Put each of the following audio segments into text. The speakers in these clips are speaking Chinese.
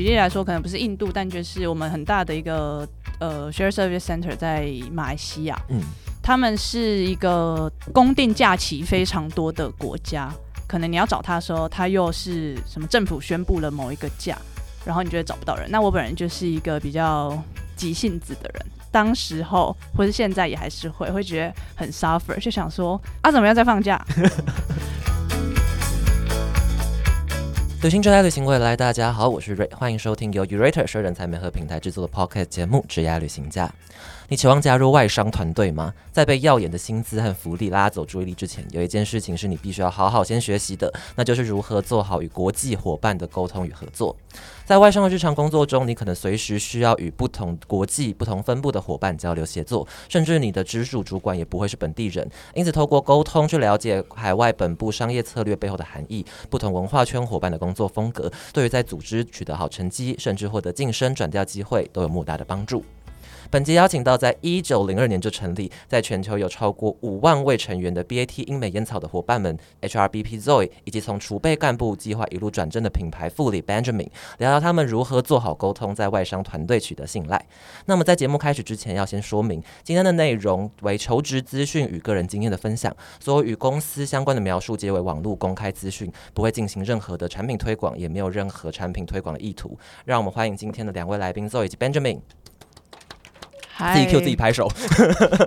举例来说，可能不是印度，但就是我们很大的一个呃 share service center 在马来西亚，嗯，他们是一个公定假期非常多的国家，可能你要找他的时候，他又是什么政府宣布了某一个假，然后你就会找不到人。那我本人就是一个比较急性子的人。当时候或是现在也还是会会觉得很 suffer，就想说啊，怎么样在放假？旅行之爱旅行未来，大家好，我是瑞，欢迎收听由 Urator 说人才美和平台制作的 Pocket 节目《职业旅行家》。你期望加入外商团队吗？在被耀眼的薪资和福利拉走注意力之前，有一件事情是你必须要好好先学习的，那就是如何做好与国际伙伴的沟通与合作。在外商的日常工作中，你可能随时需要与不同国际、不同分部的伙伴交流协作，甚至你的直属主管也不会是本地人。因此，透过沟通去了解海外本部商业策略背后的含义，不同文化圈伙伴的工作风格，对于在组织取得好成绩，甚至获得晋升转调机会，都有莫大的帮助。本集邀请到在一九零二年就成立，在全球有超过五万位成员的 BAT 英美烟草的伙伴们，HRBP Zoe，以及从储备干部计划一路转正的品牌副理 Benjamin，聊聊他们如何做好沟通，在外商团队取得信赖。那么在节目开始之前，要先说明今天的内容为求职资讯与个人经验的分享，所有与公司相关的描述皆为网络公开资讯，不会进行任何的产品推广，也没有任何产品推广的意图。让我们欢迎今天的两位来宾 Zoe 以及 Benjamin。自己 Q 自己拍手，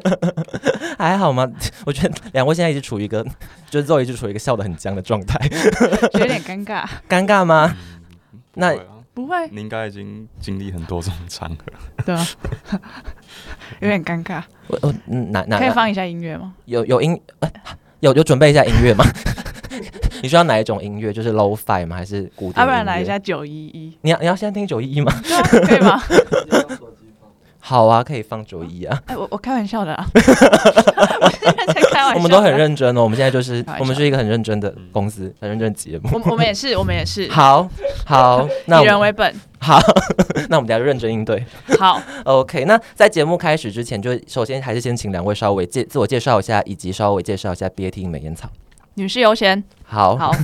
还好吗？我觉得两位现在一直处于一个，就是最后一直处于一个笑得很僵的状态，有点尴尬。尴尬吗？那不会。你应该已经经历很多种场合，对啊，有点尴尬。我我哪哪可以放一下音乐吗？有有音，有有准备一下音乐吗？你需要哪一种音乐？就是 low five 吗？还是古典？要不然来一下九一一。你要你要先听九一一吗？可以吗？好啊，可以放九一啊！哎，我我开玩笑的啊，我现在在开玩笑。我们都很认真哦，我们现在就是我们是一个很认真的公司，很认真的节目。我我们也是，我们也是。好，好，以人为本。好，那我们等下就认真应对。好，OK。那在节目开始之前，就首先还是先请两位稍微介自我介绍一下，以及稍微介绍一下 BAT 美颜草。女士优先。好，好，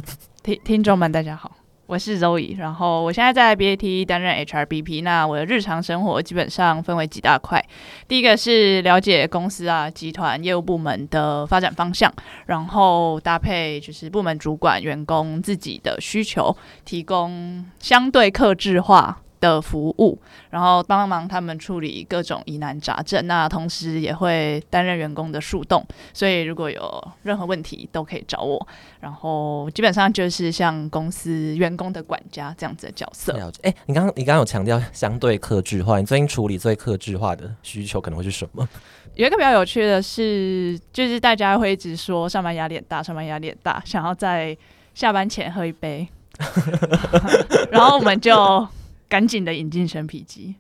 听听众们大家好。我是 Zoe，然后我现在在 BAT 担任 HRBP。那我的日常生活基本上分为几大块，第一个是了解公司啊、集团业务部门的发展方向，然后搭配就是部门主管、员工自己的需求，提供相对克制化。的服务，然后帮忙他们处理各种疑难杂症，那同时也会担任员工的树洞，所以如果有任何问题都可以找我。然后基本上就是像公司员工的管家这样子的角色。了解。哎，你刚刚你刚刚有强调相对克制化，你最近处理最克制化的需求可能会是什么？有一个比较有趣的是，就是大家会一直说上班压力大，上班压力大，想要在下班前喝一杯，然后我们就。赶紧的引进生皮机，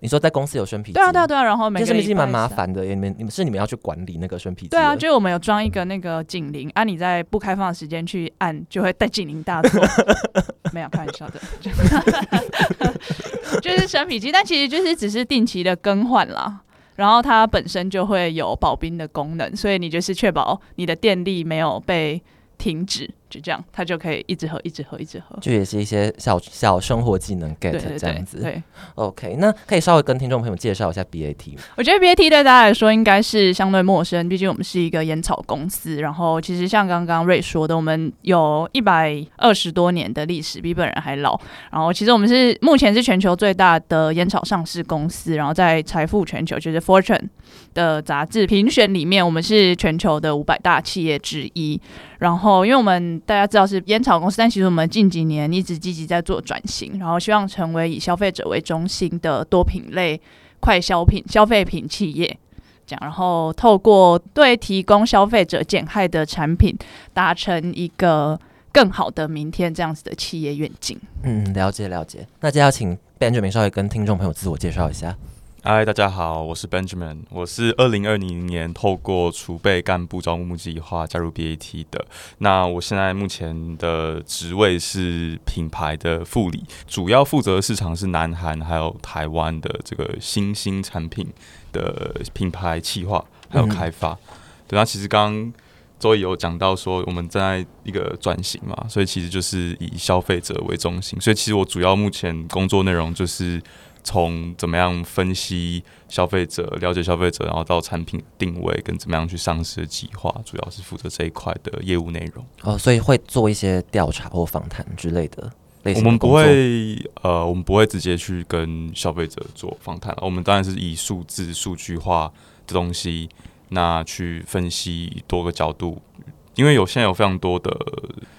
你说在公司有生皮机？对啊，对啊，对啊。然后每个生皮机蛮麻烦的，你们你们是你们要去管理那个生皮机？对啊，就是我们有装一个那个警铃，啊，你在不开放的时间去按，就会带警铃大作。没有开玩笑的，就是生皮机，但其实就是只是定期的更换啦。然后它本身就会有保冰的功能，所以你就是确保你的电力没有被停止。就这样，他就可以一直喝，一直喝，一直喝。就也是一些小小生活技能 get 这样子。对，OK，那可以稍微跟听众朋友介绍一下 BAT 我觉得 BAT 对大家来说应该是相对陌生，毕竟我们是一个烟草公司。然后其实像刚刚瑞说的，我们有一百二十多年的历史，比本人还老。然后其实我们是目前是全球最大的烟草上市公司。然后在财富全球就是 Fortune 的杂志评选里面，我们是全球的五百大企业之一。然后因为我们大家知道是烟草公司，但其实我们近几年一直积极在做转型，然后希望成为以消费者为中心的多品类快消品消费品企业。这样，然后透过对提供消费者减害的产品，达成一个更好的明天这样子的企业愿景。嗯，了解了解。那接下来请 Benjamin 稍微跟听众朋友自我介绍一下。嗨，大家好，我是 Benjamin，我是二零二零年透过储备干部招募计划加入 BAT 的。那我现在目前的职位是品牌的副理，主要负责市场是南韩还有台湾的这个新兴产品的品牌企划还有开发。对，那其实刚周毅有讲到说，我们正在一个转型嘛，所以其实就是以消费者为中心。所以其实我主要目前工作内容就是从怎么样分析消费者、了解消费者，然后到产品定位跟怎么样去上市的计划，主要是负责这一块的业务内容。哦，所以会做一些调查或访谈之类的类我们不会呃，我们不会直接去跟消费者做访谈，我们当然是以数字、数据化的东西，那去分析多个角度，因为有现在有非常多的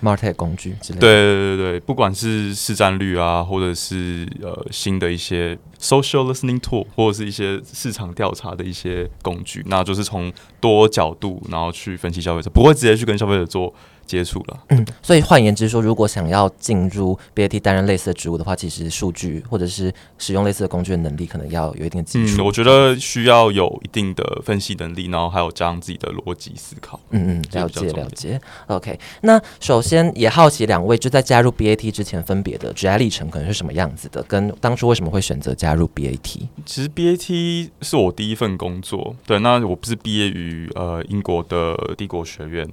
market 工具之类的。对对对对，不管是市占率啊，或者是呃新的一些 social listening tool，或者是一些市场调查的一些工具，那就是从多角度然后去分析消费者，不会直接去跟消费者做接触了。嗯，所以换言之说，如果想要进入 BAT 担任类似的职务的话，其实数据或者是使用类似的工具的能力，可能要有一定的基嗯，础。我觉得需要有一定的分析能力，然后还有加上自己的逻辑思考。嗯嗯，了解了解。OK，那首先也好奇两位就在加入 BAT 之前分别的职业历程可能是什么样子的，跟当初为什么会选择加加入 BAT？其实 BAT 是我第一份工作，对，那我不是毕业于呃英国的帝国学院，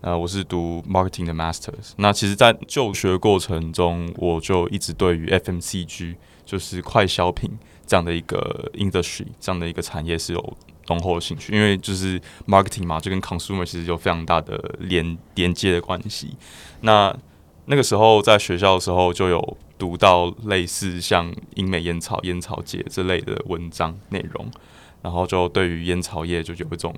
呃，我是读 marketing 的 masters。那其实，在就学过程中，我就一直对于 FMCG 就是快消品这样的一个 industry 这样的一个产业是有浓厚的兴趣，因为就是 marketing 嘛，就跟 consumer 其实有非常大的连连接的关系。那那个时候在学校的时候就有读到类似像英美烟草、烟草界这类的文章内容，然后就对于烟草业就有一种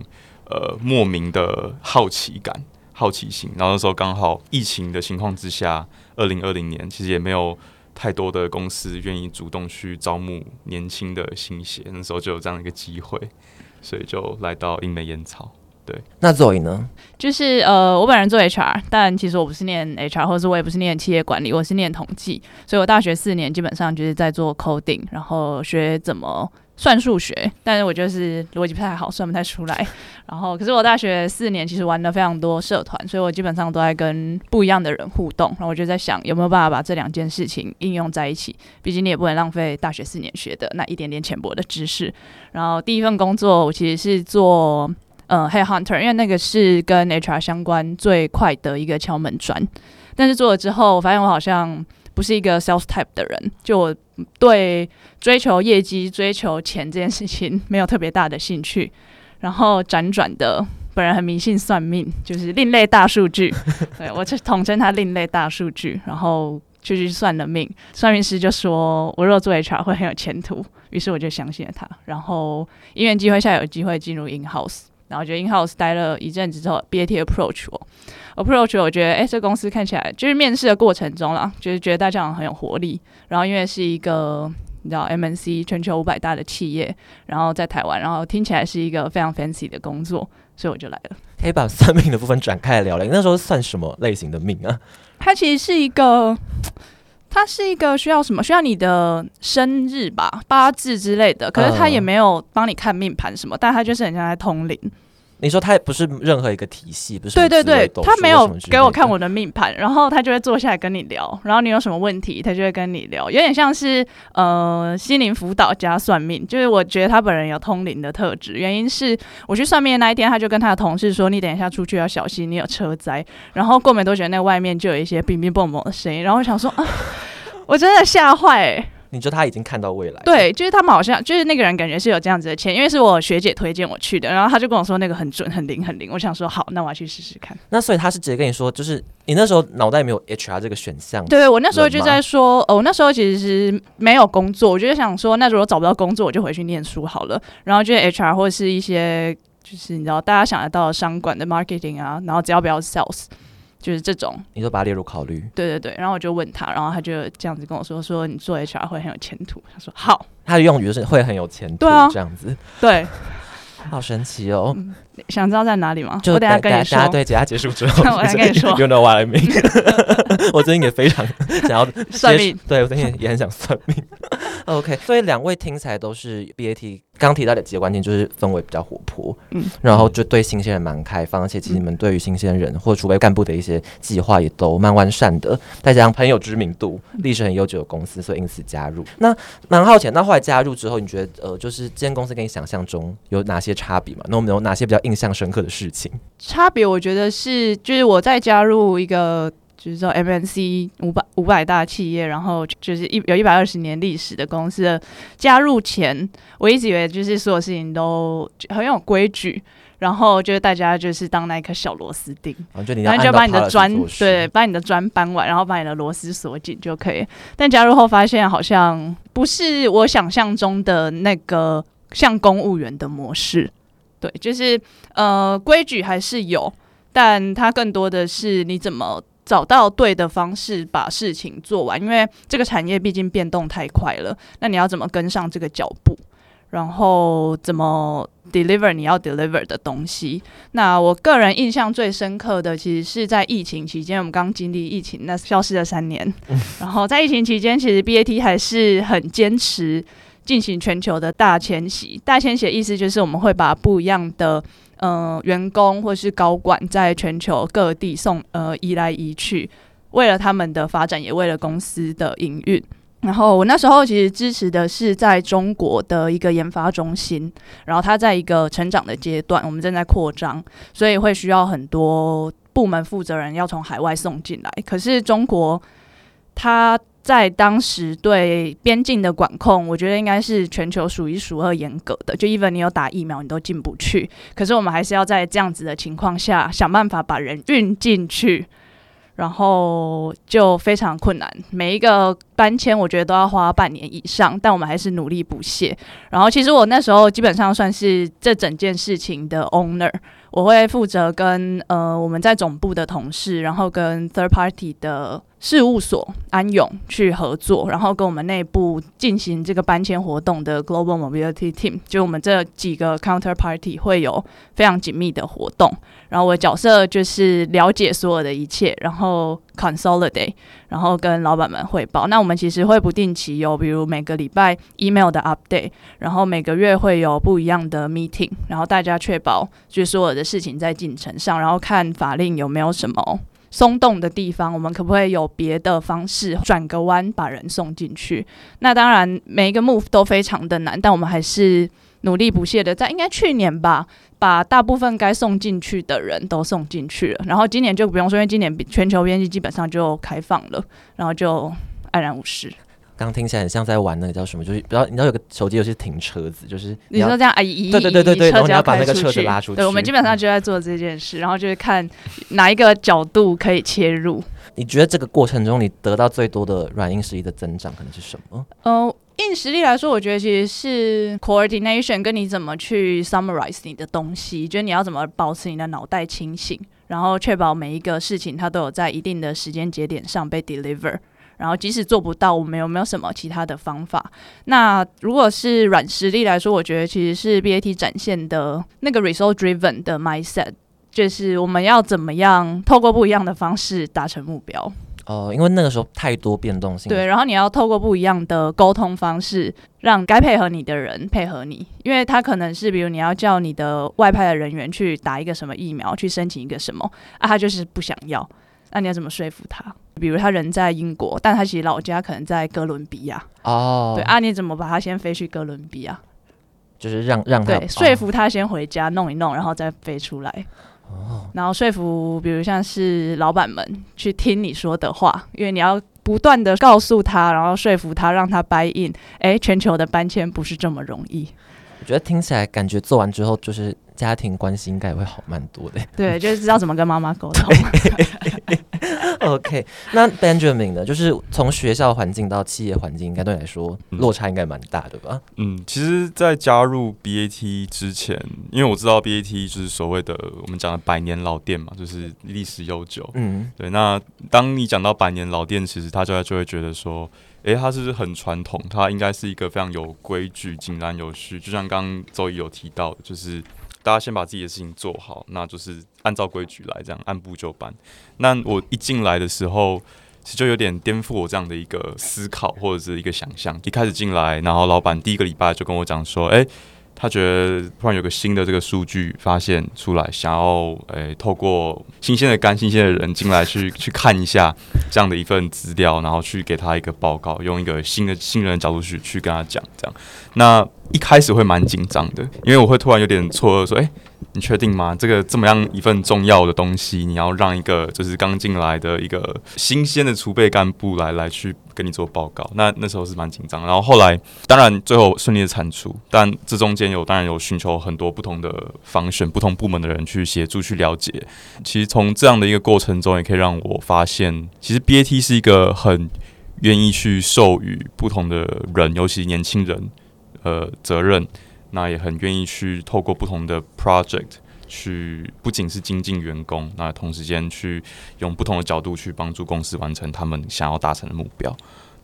呃莫名的好奇感、好奇心。然后那时候刚好疫情的情况之下，二零二零年其实也没有太多的公司愿意主动去招募年轻的新血，那时候就有这样一个机会，所以就来到英美烟草。那 Zoe 呢？就是呃，我本人做 HR，但其实我不是念 HR，或者是我也不是念企业管理，我是念统计，所以我大学四年基本上就是在做 coding，然后学怎么算数学，但是我就是逻辑不太好，算不太出来。然后，可是我大学四年其实玩了非常多社团，所以我基本上都在跟不一样的人互动。然后我就在想，有没有办法把这两件事情应用在一起？毕竟你也不能浪费大学四年学的那一点点浅薄的知识。然后第一份工作我其实是做。呃，Head Hunter，因为那个是跟 HR 相关最快的一个敲门砖。但是做了之后，我发现我好像不是一个 sales type 的人，就我对追求业绩、追求钱这件事情没有特别大的兴趣。然后辗转的，本人很迷信算命，就是另类大数据，对我就统称它另类大数据。然后就去算了命，算命师就说我若做 HR 会很有前途，于是我就相信了他。然后因缘机会下有机会进入 in house。然后觉得 in house 待了一阵子之后，BAT approach 我，approach 我觉得，哎，这公司看起来就是面试的过程中啦，就是觉得大家很有活力。然后因为是一个你知道 MNC 全球五百大的企业，然后在台湾，然后听起来是一个非常 fancy 的工作，所以我就来了。可以把算命的部分展开来聊聊。你那时候算什么类型的命啊？它其实是一个，它是一个需要什么？需要你的生日吧、八字之类的。可是它也没有帮你看命盘什么，但它就是很像在通灵。你说他也不是任何一个体系，不是对对对，他没有给我看我。的命盘，然后他就会坐下来跟你聊，然后你有什么问题，他就会跟你聊，有点像是呃心灵辅导加算命。就是我觉得他本人有通灵的特质，原因是我去算命的那一天，他就跟他的同事说：“你等一下出去要小心，你有车灾。”然后过没多久，那外面就有一些乒乒乓乓的声音，然后我想说啊，我真的吓坏、欸。你觉得他已经看到未来？，对，就是他们好像就是那个人，感觉是有这样子的签，因为是我学姐推荐我去的，然后他就跟我说那个很准、很灵、很灵。我想说好，那我要去试试看。那所以他是直接跟你说，就是你那时候脑袋没有 HR 这个选项。对，我那时候就在说，哦，我那时候其实是没有工作，我就想说，那如果找不到工作，我就回去念书好了。然后就是 HR 或者是一些就是你知道大家想得到的商管的 marketing 啊，然后只要不要 sales，就是这种。你就把它列入考虑。对对对，然后我就问他，然后他就这样子跟我说，说你做 HR 会很有前途。他说好，他的用语就是会很有前途，对啊这样子，对，好神奇哦。想知道在哪里吗？就我等一下跟你说大家。对，节下结束之后，我来跟你说，You know what I mean？我最近也非常想要 算命对我最近也很想算命。OK，所以两位听起来都是 BAT，刚刚提到的几个关键就是氛围比较活泼，嗯然后就对新鲜人蛮开放，而且其实你们对于新鲜人或储备干部的一些计划也都蛮完善的，再加上很有知名度、历史很悠久的公司，所以因此加入。那蛮好奇，那后来加入之后，你觉得呃，就是这间公司跟你想象中有哪些差别嘛？那我们有哪些比较印象深刻的事情？差别我觉得是，就是我在加入一个就是说 MNC 五百五百大企业，然后就是一有一百二十年历史的公司的加入前，我一直以为就是所有事情都很有规矩。然后就是大家就是当那一颗小螺丝钉，然后就然后就把你的砖对，把你的砖搬完，然后把你的螺丝锁紧就可以。但加入后发现好像不是我想象中的那个像公务员的模式，对，就是呃规矩还是有，但它更多的是你怎么找到对的方式把事情做完，因为这个产业毕竟变动太快了，那你要怎么跟上这个脚步？然后怎么 deliver 你要 deliver 的东西？那我个人印象最深刻的，其实是在疫情期间，我们刚经历疫情，那消失了三年。然后在疫情期间，其实 BAT 还是很坚持进行全球的大迁徙。大迁徙的意思就是我们会把不一样的呃员工或是高管在全球各地送呃移来移去，为了他们的发展，也为了公司的营运。然后我那时候其实支持的是在中国的一个研发中心，然后它在一个成长的阶段，我们正在扩张，所以会需要很多部门负责人要从海外送进来。可是中国它在当时对边境的管控，我觉得应该是全球数一数二严格的。就 even 你有打疫苗，你都进不去。可是我们还是要在这样子的情况下，想办法把人运进去。然后就非常困难，每一个搬迁我觉得都要花半年以上，但我们还是努力不懈。然后其实我那时候基本上算是这整件事情的 owner，我会负责跟呃我们在总部的同事，然后跟 third party 的。事务所安永去合作，然后跟我们内部进行这个搬迁活动的 Global Mobility Team，就我们这几个 Counterparty 会有非常紧密的活动。然后我的角色就是了解所有的一切，然后 Consolidate，然后跟老板们汇报。那我们其实会不定期有，比如每个礼拜 Email 的 Update，然后每个月会有不一样的 Meeting，然后大家确保就是所有的事情在进程上，然后看法令有没有什么。松动的地方，我们可不可以有别的方式转个弯把人送进去？那当然，每一个 move 都非常的难，但我们还是努力不懈的，在应该去年吧，把大部分该送进去的人都送进去了。然后今年就不用说，因为今年全球边境基本上就开放了，然后就安然无事。刚听起来很像在玩那个叫什么，就是比较你知道有个手机游戏停车子，就是你说这样啊，移对对对对对，然后你要把那个车子拉出去。对，我们基本上就在做这件事，然后就是看哪一个角度可以切入。你觉得这个过程中你得到最多的软硬实力的增长可能是什么？呃，硬实力来说，我觉得其实是 coordination，跟你怎么去 summarize 你的东西，就是你要怎么保持你的脑袋清醒，然后确保每一个事情它都有在一定的时间节点上被 deliver。然后，即使做不到，我们有没有什么其他的方法？那如果是软实力来说，我觉得其实是 BAT 展现的那个 result driven 的 mindset，就是我们要怎么样透过不一样的方式达成目标。哦，因为那个时候太多变动性。对，然后你要透过不一样的沟通方式，让该配合你的人配合你，因为他可能是比如你要叫你的外派的人员去打一个什么疫苗，去申请一个什么啊，他就是不想要。那你要怎么说服他？比如他人在英国，但他其实老家可能在哥伦比亚。哦，对啊，你怎么把他先飞去哥伦比亚？就是让让他对说服他先回家弄一弄，然后再飞出来。哦，然后说服比如像是老板们去听你说的话，因为你要不断的告诉他，然后说服他，让他 buy in。哎，全球的搬迁不是这么容易。我觉得听起来感觉做完之后，就是家庭关系应该也会好蛮多的。对，就是知道怎么跟妈妈沟通。OK，那 Benjamin 呢？就是从学校环境到企业环境，应该对你来说落差应该蛮大的吧？嗯，其实，在加入 BAT 之前，因为我知道 BAT 就是所谓的我们讲的百年老店嘛，就是历史悠久。嗯，对。那当你讲到百年老店，其实大家就会觉得说。诶，它是很传统，它应该是一个非常有规矩、井然有序。就像刚刚周怡有提到的，就是大家先把自己的事情做好，那就是按照规矩来，这样按部就班。那我一进来的时候，其实就有点颠覆我这样的一个思考或者是一个想象。一开始进来，然后老板第一个礼拜就跟我讲说：“诶。他觉得突然有个新的这个数据发现出来，想要诶透过新鲜的肝、新鲜的人进来去 去看一下这样的一份资料，然后去给他一个报告，用一个新的新人的角度去去跟他讲这样。那一开始会蛮紧张的，因为我会突然有点错愕，说诶，你确定吗？这个这么样一份重要的东西，你要让一个就是刚进来的一个新鲜的储备干部来来去跟你做报告，那那时候是蛮紧张。然后后来当然最后顺利的产出，但这中间有当然有寻求很多不同的方选不同部门的人去协助去了解。其实从这样的一个过程中，也可以让我发现，其实 BAT 是一个很愿意去授予不同的人，尤其年轻人，呃，责任。那也很愿意去透过不同的 project 去，不仅是精进员工，那同时间去用不同的角度去帮助公司完成他们想要达成的目标。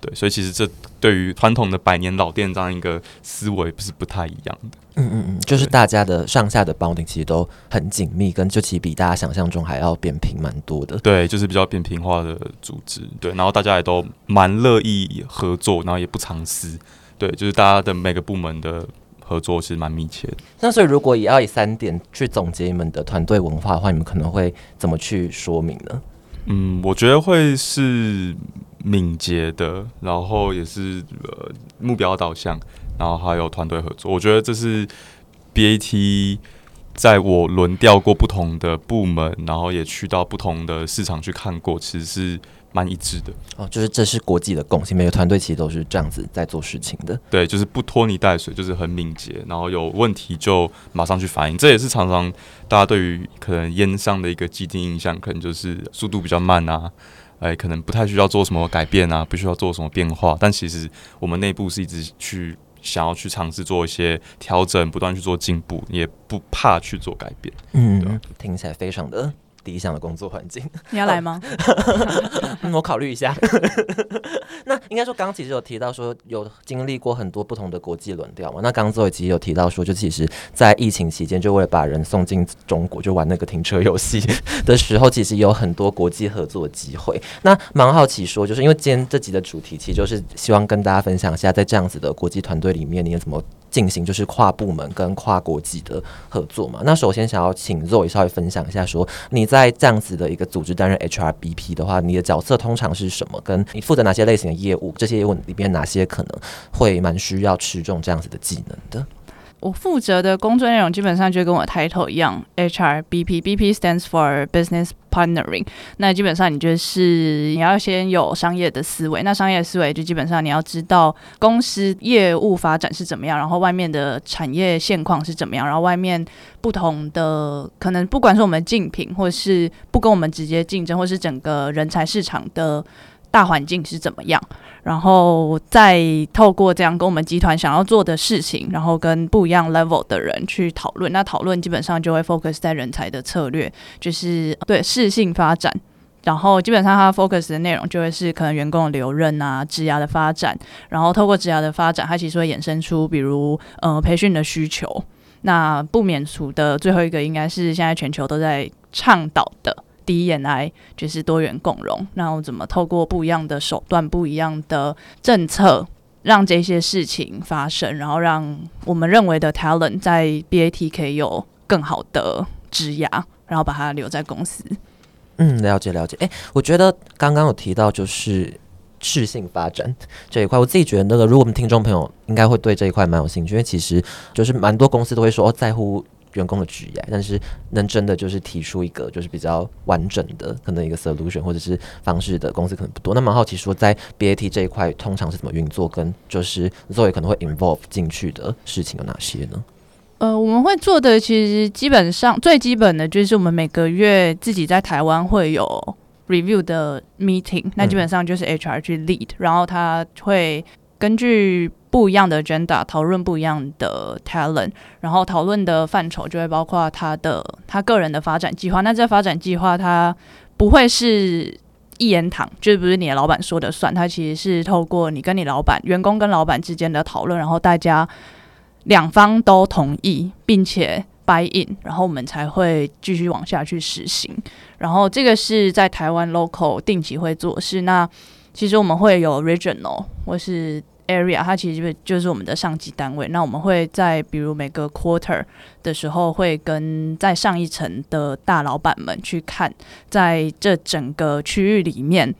对，所以其实这对于传统的百年老店这样一个思维不是不太一样的。嗯嗯嗯，就是大家的上下的 bonding 其实都很紧密，跟就其实比大家想象中还要扁平蛮多的。对，就是比较扁平化的组织。对，然后大家也都蛮乐意合作，然后也不藏私。对，就是大家的每个部门的。合作是蛮密切的。那所以，如果也要以三点去总结你们的团队文化的话，你们可能会怎么去说明呢？嗯，我觉得会是敏捷的，然后也是呃目标导向，然后还有团队合作。我觉得这是 BAT 在我轮调过不同的部门，然后也去到不同的市场去看过，其实是。蛮一致的哦，就是这是国际的共性，每个团队其实都是这样子在做事情的。对，就是不拖泥带水，就是很敏捷，然后有问题就马上去反应。这也是常常大家对于可能烟上的一个既定印象，可能就是速度比较慢啊，哎，可能不太需要做什么改变啊，不需要做什么变化。但其实我们内部是一直去想要去尝试做一些调整，不断去做进步，也不怕去做改变。嗯，听起来非常的。理想的工作环境，你要来吗？我考虑一下。那应该说，刚刚其实有提到说，有经历过很多不同的国际轮调嘛。那刚刚最其实有提到说，就其实，在疫情期间，就为了把人送进中国，就玩那个停车游戏 的时候，其实有很多国际合作机会。那蛮好奇说，就是因为今天这集的主题，其实就是希望跟大家分享一下，在这样子的国际团队里面，你怎么。进行就是跨部门跟跨国际的合作嘛。那首先想要请 Zoe 稍微分享一下，说你在这样子的一个组织担任 HRBP 的话，你的角色通常是什么？跟你负责哪些类型的业务？这些业务里边哪些可能会蛮需要持重这样子的技能的？我负责的工作内容基本上就跟我 title 一样，HRBP，BP stands for Business Partnering。那基本上你就是你要先有商业的思维，那商业思维就基本上你要知道公司业务发展是怎么样，然后外面的产业现况是怎么样，然后外面不同的可能不管是我们竞品，或是不跟我们直接竞争，或是整个人才市场的。大环境是怎么样？然后再透过这样跟我们集团想要做的事情，然后跟不一样 level 的人去讨论。那讨论基本上就会 focus 在人才的策略，就是对适性发展。然后基本上它 focus 的内容就会是可能员工的留任啊、职涯的发展。然后透过职涯的发展，它其实会衍生出比如呃培训的需求。那不免除的最后一个，应该是现在全球都在倡导的。第一眼来就是多元共融，那我怎么透过不一样的手段、不一样的政策，让这些事情发生，然后让我们认为的 talent 在 BAT 可以有更好的质押，然后把它留在公司。嗯，了解了解。哎，我觉得刚刚有提到就是适性发展这一块，我自己觉得那个，如果我们听众朋友应该会对这一块蛮有兴趣，因为其实就是蛮多公司都会说哦，在乎。员工的职业，但是能真的就是提出一个就是比较完整的可能一个 solution 或者是方式的公司可能不多。那蛮好奇说，在 BAT 这一块通常是怎么运作，跟就是 Zoe 可能会 involve 进去的事情有哪些呢？呃，我们会做的其实基本上最基本的就是我们每个月自己在台湾会有 review 的 meeting，那基本上就是 HR 去 lead，然后他会根据。不一样的 agenda 讨论不一样的 talent，然后讨论的范畴就会包括他的他个人的发展计划。那这发展计划他不会是一言堂，就是不是你的老板说的算。他其实是透过你跟你老板、员工跟老板之间的讨论，然后大家两方都同意，并且 buy in，然后我们才会继续往下去实行。然后这个是在台湾 local 定期会做事。那其实我们会有 regional 或是 area 它其实就是我们的上级单位，那我们会在比如每个 quarter 的时候，会跟在上一层的大老板们去看，在这整个区域里面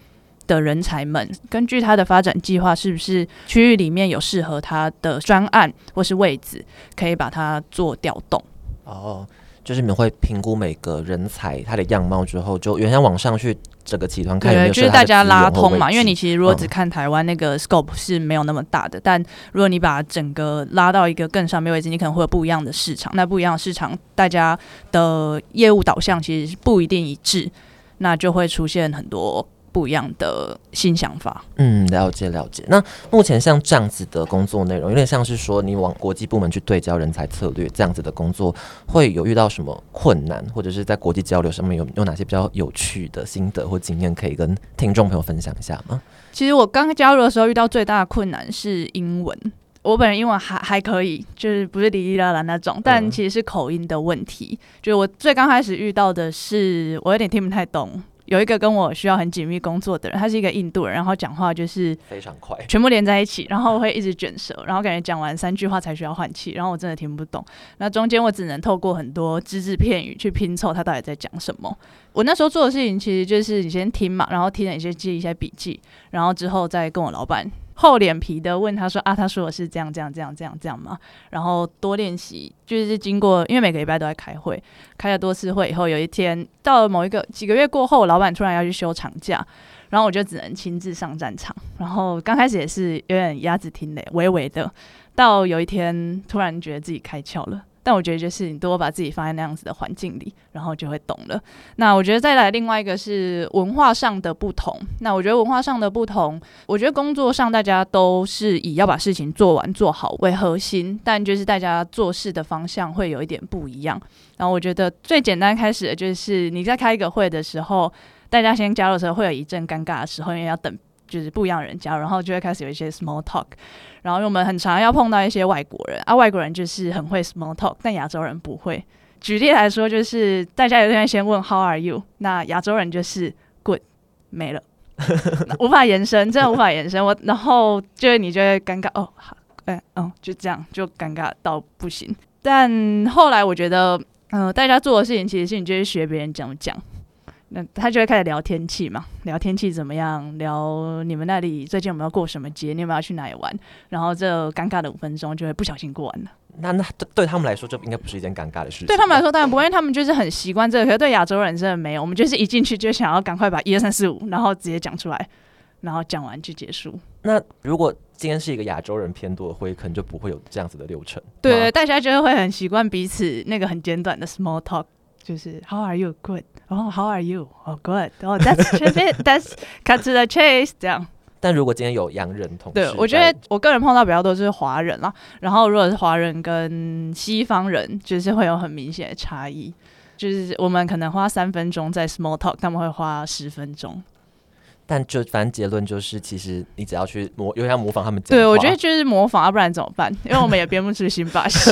的人才们，根据他的发展计划，是不是区域里面有适合他的专案或是位置，可以把它做调动。哦。就是你们会评估每个人才他的样貌之后，就原先往上去整个集团看有没对，有就是大家拉通嘛，因为你其实如果只嗯看台湾那个 scope 是没有那么大的，但如果你把整个拉到一个更上面位置，你可能会有不一样的市场。那不一样的市场，大家的业务导向其实不一定一致，那就会出现很多不一样的新想法。嗯，了解了解。那目前像这样子的工作内容，有点像是说你往国际部门去对焦人才策略这样子的工作，会有遇到什么困难，或者是在国际交流上面有有哪些比较有趣的心得或经验可以跟听众朋友分享一下吗？其实我刚加入的时候遇到最大的困难是英文。我本人英文还还可以，就是不是哩哩啦啦那种，但嗯其实是口音的问题。就是我最刚开始遇到的是，我有点听不太懂。有一个跟我需要很紧密工作的人，他是一个印度人，然后讲话就是非常快，全部连在一起，然后会一直卷舌，然后感觉讲完三句话才需要换气，然后我真的听不懂。那中间我只能透过很多只字片语去拼凑他到底在讲什么。我那时候做的事情其实就是你先听嘛，然后听了你先记一些笔记，然后之后再跟我老板厚脸皮的问他说啊，他说我是这样这样这样这样这样嘛？然后多练习，就是经过，因为每个礼拜都在开会，开了多次会以后，有一天到了某一个几个月过后，老板突然要去休长假，然后我就只能亲自上战场。然后刚开始也是有点鸭子听雷，微微的。到有一天突然觉得自己开窍了，但我觉得就是你多把自己放在那样子的环境里，然后就会懂了。那我觉得再来另外一个是文化上的不同。那我觉得文化上的不同，我觉得工作上大家都是以要把事情做完做好为核心，但就是大家做事的方向会有一点不一样。然后我觉得最简单开始的就是你在开一个会的时候，大家先加入的时候会有一阵尴尬的时候，因为要等就是不一样人家，然后就会开始有一些 small talk。然后我们很常要碰到一些外国人啊，外国人就是很会 small talk，但亚洲人不会。举例来说，就是大家有天先问 How are you？那亚洲人就是 Good，没了，无法延伸，真的无法延伸。我然后就是你就会尴尬哦，好，哎，哦，就这样，就尴尬到不行。但后来我觉得，嗯、大家做的事情其实是你就是学别人怎么讲。那他就会开始聊天气嘛，聊天气怎么样，聊你们那里最近有没有过什么节，你有没有要去哪里玩，然后这尴尬的五分钟就会不小心过完了。那那对对他们来说，这应该不是一件尴尬的事情。对他们来说当然不会，因为他们就是很习惯这个，可是对亚洲人真的没有，我们就是一进去就想要赶快把一二三四五，然后直接讲出来，然后讲完就结束。那如果今天是一个亚洲人偏多的会，可能就不会有这样子的流程。对对，吗大家就会很习惯彼此那个很简短的 small talk，就是 How are you? Good. 哦、h o w are you? Oh, good. 哦、t h a t s it. That's cut to the chase. 这样。但如果今天有洋人同事，对，我觉得我个人碰到比较多就是华人啦，然后如果是华人跟西方人，就是会有很明显的差异。就是我们可能花三分钟在 small talk，他们会花十分钟。但就反正结论就是，其实你只要去模，因为要模仿他们讲对，我觉得就是模仿，要不然怎么办？因为我们也编不出新把戏。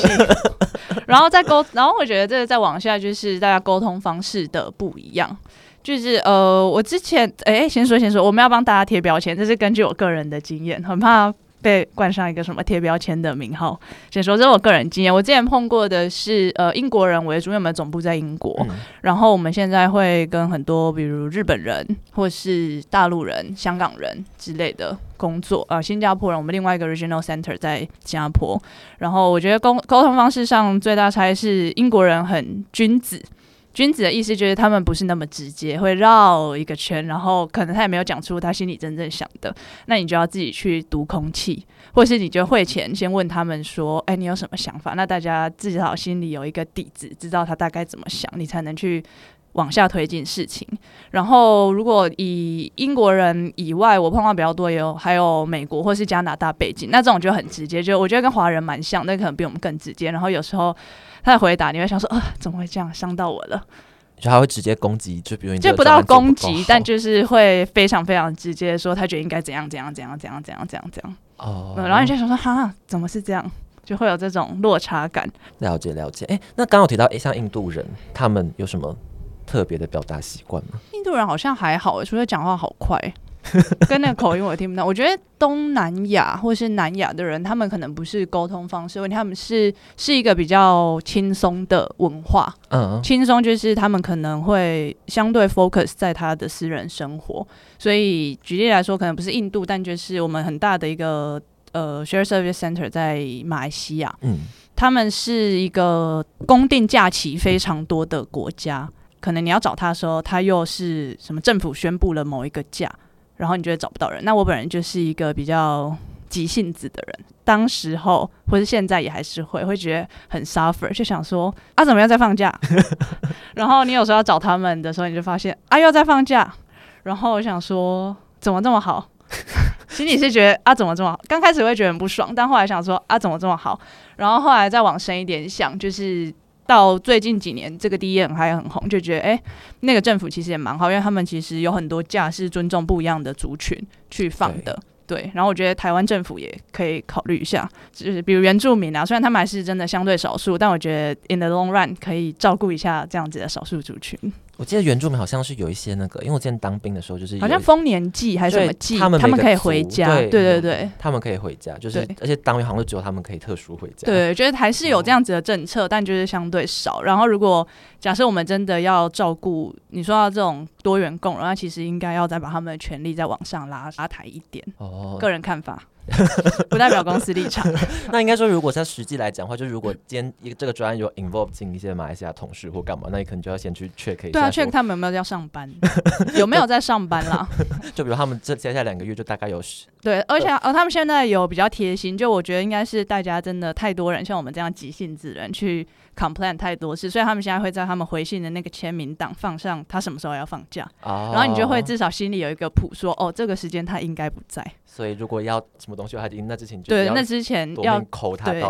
然后再沟，然后我觉得这个再往下就是大家沟通方式的不一样。就是呃，我之前哎，先说先说，我们要帮大家贴标签，这是根据我个人的经验，很怕被冠上一个什么贴标签的名号。先说这是我个人经验，我之前碰过的是呃英国人为主，因为我们总部在英国，嗯然后我们现在会跟很多比如日本人或是大陆人、香港人之类的工作，呃，新加坡人，我们另外一个 regional center 在新加坡。然后我觉得沟沟通方式上最大差异是英国人很君子。君子的意思就是他们不是那么直接，会绕一个圈，然后可能他也没有讲出他心里真正想的，那你就要自己去读空气，或是你就会前先问他们说，哎，你有什么想法？那大家至少心里有一个底子，知道他大概怎么想，你才能去往下推进事情。然后，如果以英国人以外，我碰到比较多，也有还有美国或是加拿大背景，那这种就很直接，就我觉得跟华人蛮像，但可能比我们更直接。然后有时候他的回答，你会想说，啊，怎么会这样，伤到我了？就他会直接攻击，就比如你就不到攻击，但就是会非常非常直接说，他觉得应该怎样怎样怎样怎样怎样怎样怎样。哦、嗯，然后你就想说，哈，怎么是这样？就会有这种落差感。了解了解。哎、那刚刚有提到，哎、像印度人，他们有什么特别的表达习惯吗？印度人好像还好，除了讲话好快，跟那个口音我也听不到。我觉得东南亚或是南亚的人，他们可能不是沟通方式问题，他们是是一个比较轻松的文化。嗯，轻松就是他们可能会相对 focus 在他的私人生活，所以举例来说，可能不是印度，但就是我们很大的一个呃 Share Service Center 在马来西亚，嗯，他们是一个公定假期非常多的国家，可能你要找他的时候，他又是什么政府宣布了某一个假，然后你就会找不到人。那我本人就是一个比较急性子的人，当时候或是现在也还是会会觉得很 suffer，就想说啊，怎么样在放假？然后你有时候要找他们的时候，你就发现啊，又在放假。然后我想说，怎么这么好？心里是觉得啊，怎么这么好？刚开始会觉得很不爽，但后来想说啊，怎么这么好？然后后来再往深一点想，就是到最近几年，这个 D N 还很红，就觉得哎、那个政府其实也蛮好，因为他们其实有很多假是尊重不一样的族群去放的。对，然后我觉得台湾政府也可以考虑一下，就是比如原住民啊，虽然他们还是真的相对少数，但我觉得 in the long run 可以照顾一下这样子的少数族群。我记得原住民好像是有一些那个，因为我之前当兵的时候就是好像丰年祭还是什么对祭，他们他们可以回家。对对对有对他们可以回家，就是而且当兵好像只有他们可以特殊回家。，对，觉得还是有哦这样子的政策，但就是相对少。然后如果假设我们真的要照顾你说到这种多元共融，那其实应该要再把他们的权利再往上拉拉抬一点。哦，个人看法，不代表公司立场。那应该说，如果在实际来讲的话，就如果今天一个这个专案有 involve 进一些马来西亚同事或干嘛，那你可能就要先去 check 一下。对啊说，check 他们有没有要上班，有没有在上班啦？就比如他们这接下来两个月就大概有十，对，而且呃，他们现在有比较贴心，就我觉得应该是大家真的太多人，像我们这样急性子人去 complain 太多次，所以他们现在会在他们回信的那个签名档放上他什么时候要放假，哦然后你就会至少心里有一个谱，说哦，这个时间他应该不在。所以如果要什么东西的话，那之前就对，要那之前要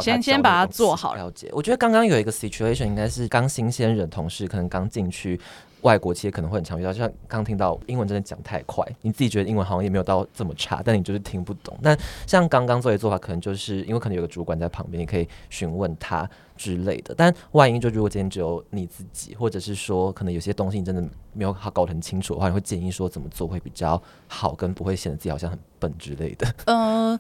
先先把它做好了解。我觉得刚刚有一个 situation 应该是刚新鲜人同事可能刚进去。外国企业可能会很常遇到，就像刚听到英文真的讲太快，你自己觉得英文好像也没有到这么差，但你就是听不懂。但像刚刚做的做法，可能就是因为可能有个主管在旁边，你可以询问他之类的。但万一就如果今天只有你自己，或者是说可能有些东西你真的没有好搞得很清楚的话，你会建议说怎么做会比较好，跟不会显得自己好像很笨之类的。呃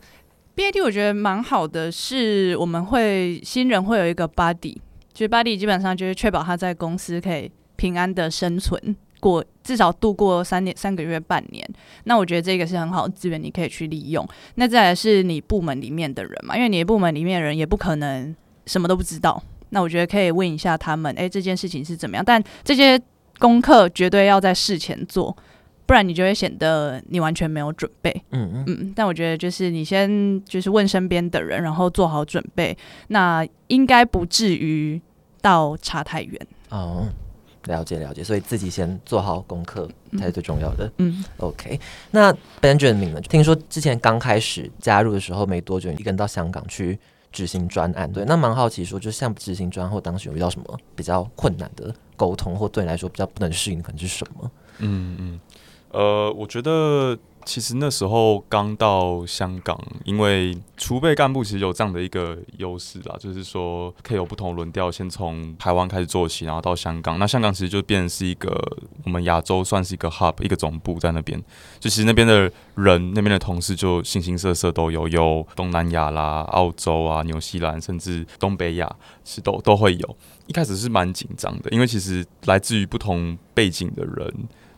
，BAT 我觉得蛮好的，是我们会新人会有一个 buddy，就是 buddy 基本上就是确保他在公司可以平安的生存过，至少度过三年三个月半年。那我觉得这个是很好的资源，你可以去利用。那再来是你部门里面的人嘛，因为你的部门里面的人也不可能什么都不知道。那我觉得可以问一下他们，诶，这件事情是怎么样？但这些功课绝对要在事前做，不然你就会显得你完全没有准备。嗯嗯。嗯，但我觉得就是你先就是问身边的人，然后做好准备，那应该不至于到差太远。哦，了解了解，所以自己先做好功课才是最重要的。嗯，OK，那 Benjamin 呢？听说之前刚开始加入的时候没多久，你一个人到香港去执行专案，对，那蛮好奇说，就像执行专案后，当时有遇到什么比较困难的沟通，或对你来说比较不能适应的可能是什么？嗯嗯，呃，我觉得其实那时候刚到香港，因为储备干部其实有这样的一个优势啦，就是说可以有不同轮调，先从台湾开始做起，然后到香港。那香港其实就变成是一个我们亚洲算是一个 hub，一个总部在那边。就其实那边的人，那边的同事就形形色色都有，有东南亚啦、澳洲啊、纽西兰，甚至东北亚是都都会有。一开始是蛮紧张的，因为其实来自于不同背景的人，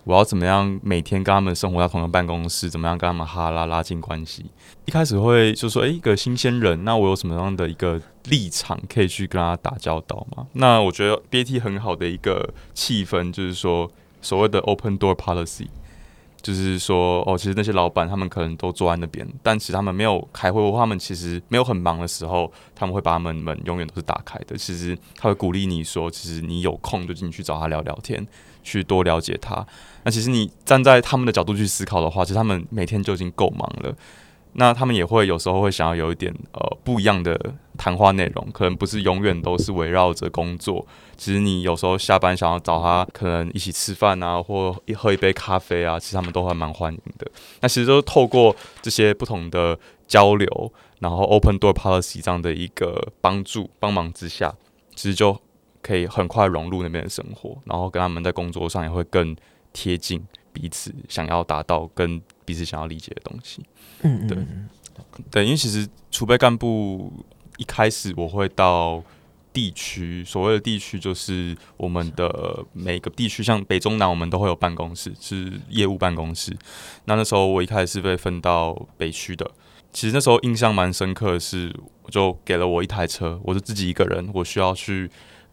我要怎么样每天跟他们生活在同一个办公室，怎么样跟他们哈拉拉近关系？一开始会就说，诶，一个新鲜人，那我有什么样的一个立场可以去跟他打交道吗？那我觉得 BAT 很好的一个气氛，就是说所谓的 open door policy。就是说，哦，其实那些老板他们可能都坐在那边，但其实他们没有开会，或他们其实没有很忙的时候，他们会把他们门永远都是打开的。其实他会鼓励你说，其实你有空就进去找他聊聊天，去多了解他。那其实你站在他们的角度去思考的话，其实他们每天就已经够忙了。那他们也会有时候会想要有一点呃不一样的谈话内容，可能不是永远都是围绕着工作。其实你有时候下班想要找他，可能一起吃饭啊，或一喝一杯咖啡啊，其实他们都还蛮欢迎的。那其实都透过这些不同的交流，然后 open door policy 这样的一个帮助帮忙之下，其实就可以很快融入那边的生活，然后跟他们在工作上也会更贴近彼此想要达到跟彼此想要理解的东西。嗯对对，因为其实储备干部一开始我会到地区，所谓的地区就是我们的每个地区，像北中南我们都会有办公室，是业务办公室。那那时候我一开始是被分到北区的，其实那时候印象蛮深刻的是，我就给了我一台车，我是自己一个人，我需要去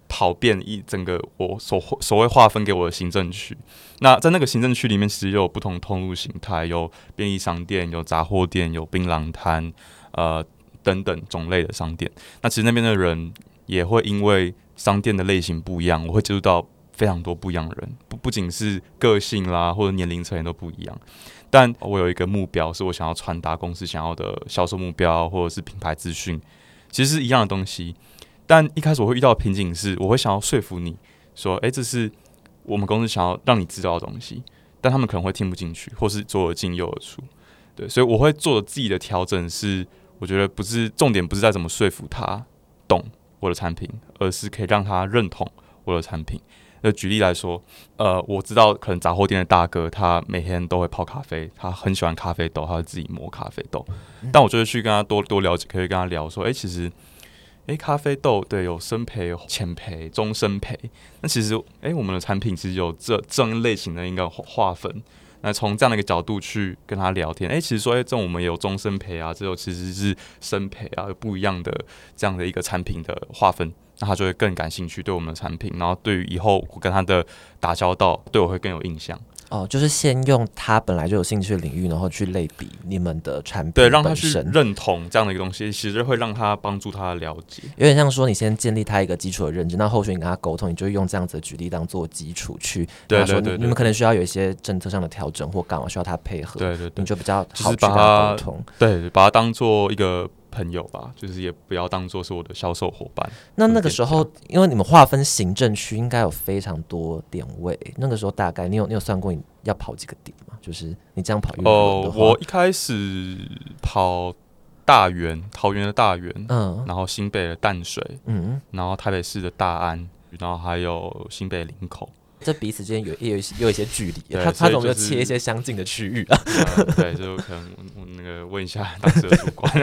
跑遍一整个我所所谓划分给我的行政区。那在那个行政区里面，其实有不同通路形态，有便利商店，有杂货店，有槟榔摊，呃等等种类的商店。那其实那边的人也会因为商店的类型不一样，我会接触到非常多不一样的人，不不仅是个性啦，或者年龄层也都不一样。但我有一个目标，是我想要传达公司想要的销售目标，或者是品牌资讯，其实是一样的东西。但一开始我会遇到瓶颈是，我会想要说服你说，诶，这是我们公司想要让你知道的东西，但他们可能会听不进去，或是左耳进右耳出。对，所以我会做自己的调整，是我觉得不是重点，不是在怎么说服他懂我的产品，而是可以让他认同我的产品。那举例来说，呃，我知道可能杂货店的大哥，他每天都会泡咖啡，他很喜欢咖啡豆，他会自己磨咖啡豆。但我就会去跟他多多了解，可以跟他聊说，哎，其实，哎，咖啡豆对有深培、浅培、中深培。那其实，哎，我们的产品其实有这这样类型的一个划分。那从这样的一个角度去跟他聊天，哎，其实说，哎，这种我们有终身培啊，这种其实是深培啊，不一样的这样的一个产品的划分。那他就会更感兴趣对我们的产品，然后对于以后我跟他的打交道，对我会更有印象。哦，就是先用他本来就有兴趣的领域，然后去类比你们的产品，对，让他去认同这样的一个东西，其实会让他帮助他了解。有点像说，你先建立他一个基础的认知，那后续你跟他沟通，你就用这样子的举例当做基础去对对对，你们可能需要有一些政策上的调整或干嘛需要他配合，对对，你就比较好去跟他沟通，对，把它当做一个。朋友吧，就是也不要当做是我的销售伙伴。那那个时候，因为你们划分行政区，应该有非常多点位。那个时候大概你有你有算过你要跑几个点吗？就是你这样跑哦，我一开始跑大园，桃园的大园，嗯，然后新北的淡水，嗯，然后台北市的大安，然后还有新北林口。这彼此之间有有有一些距离，他他总要切一些相近的区域啊。对，就可能我那个问一下当时的主管。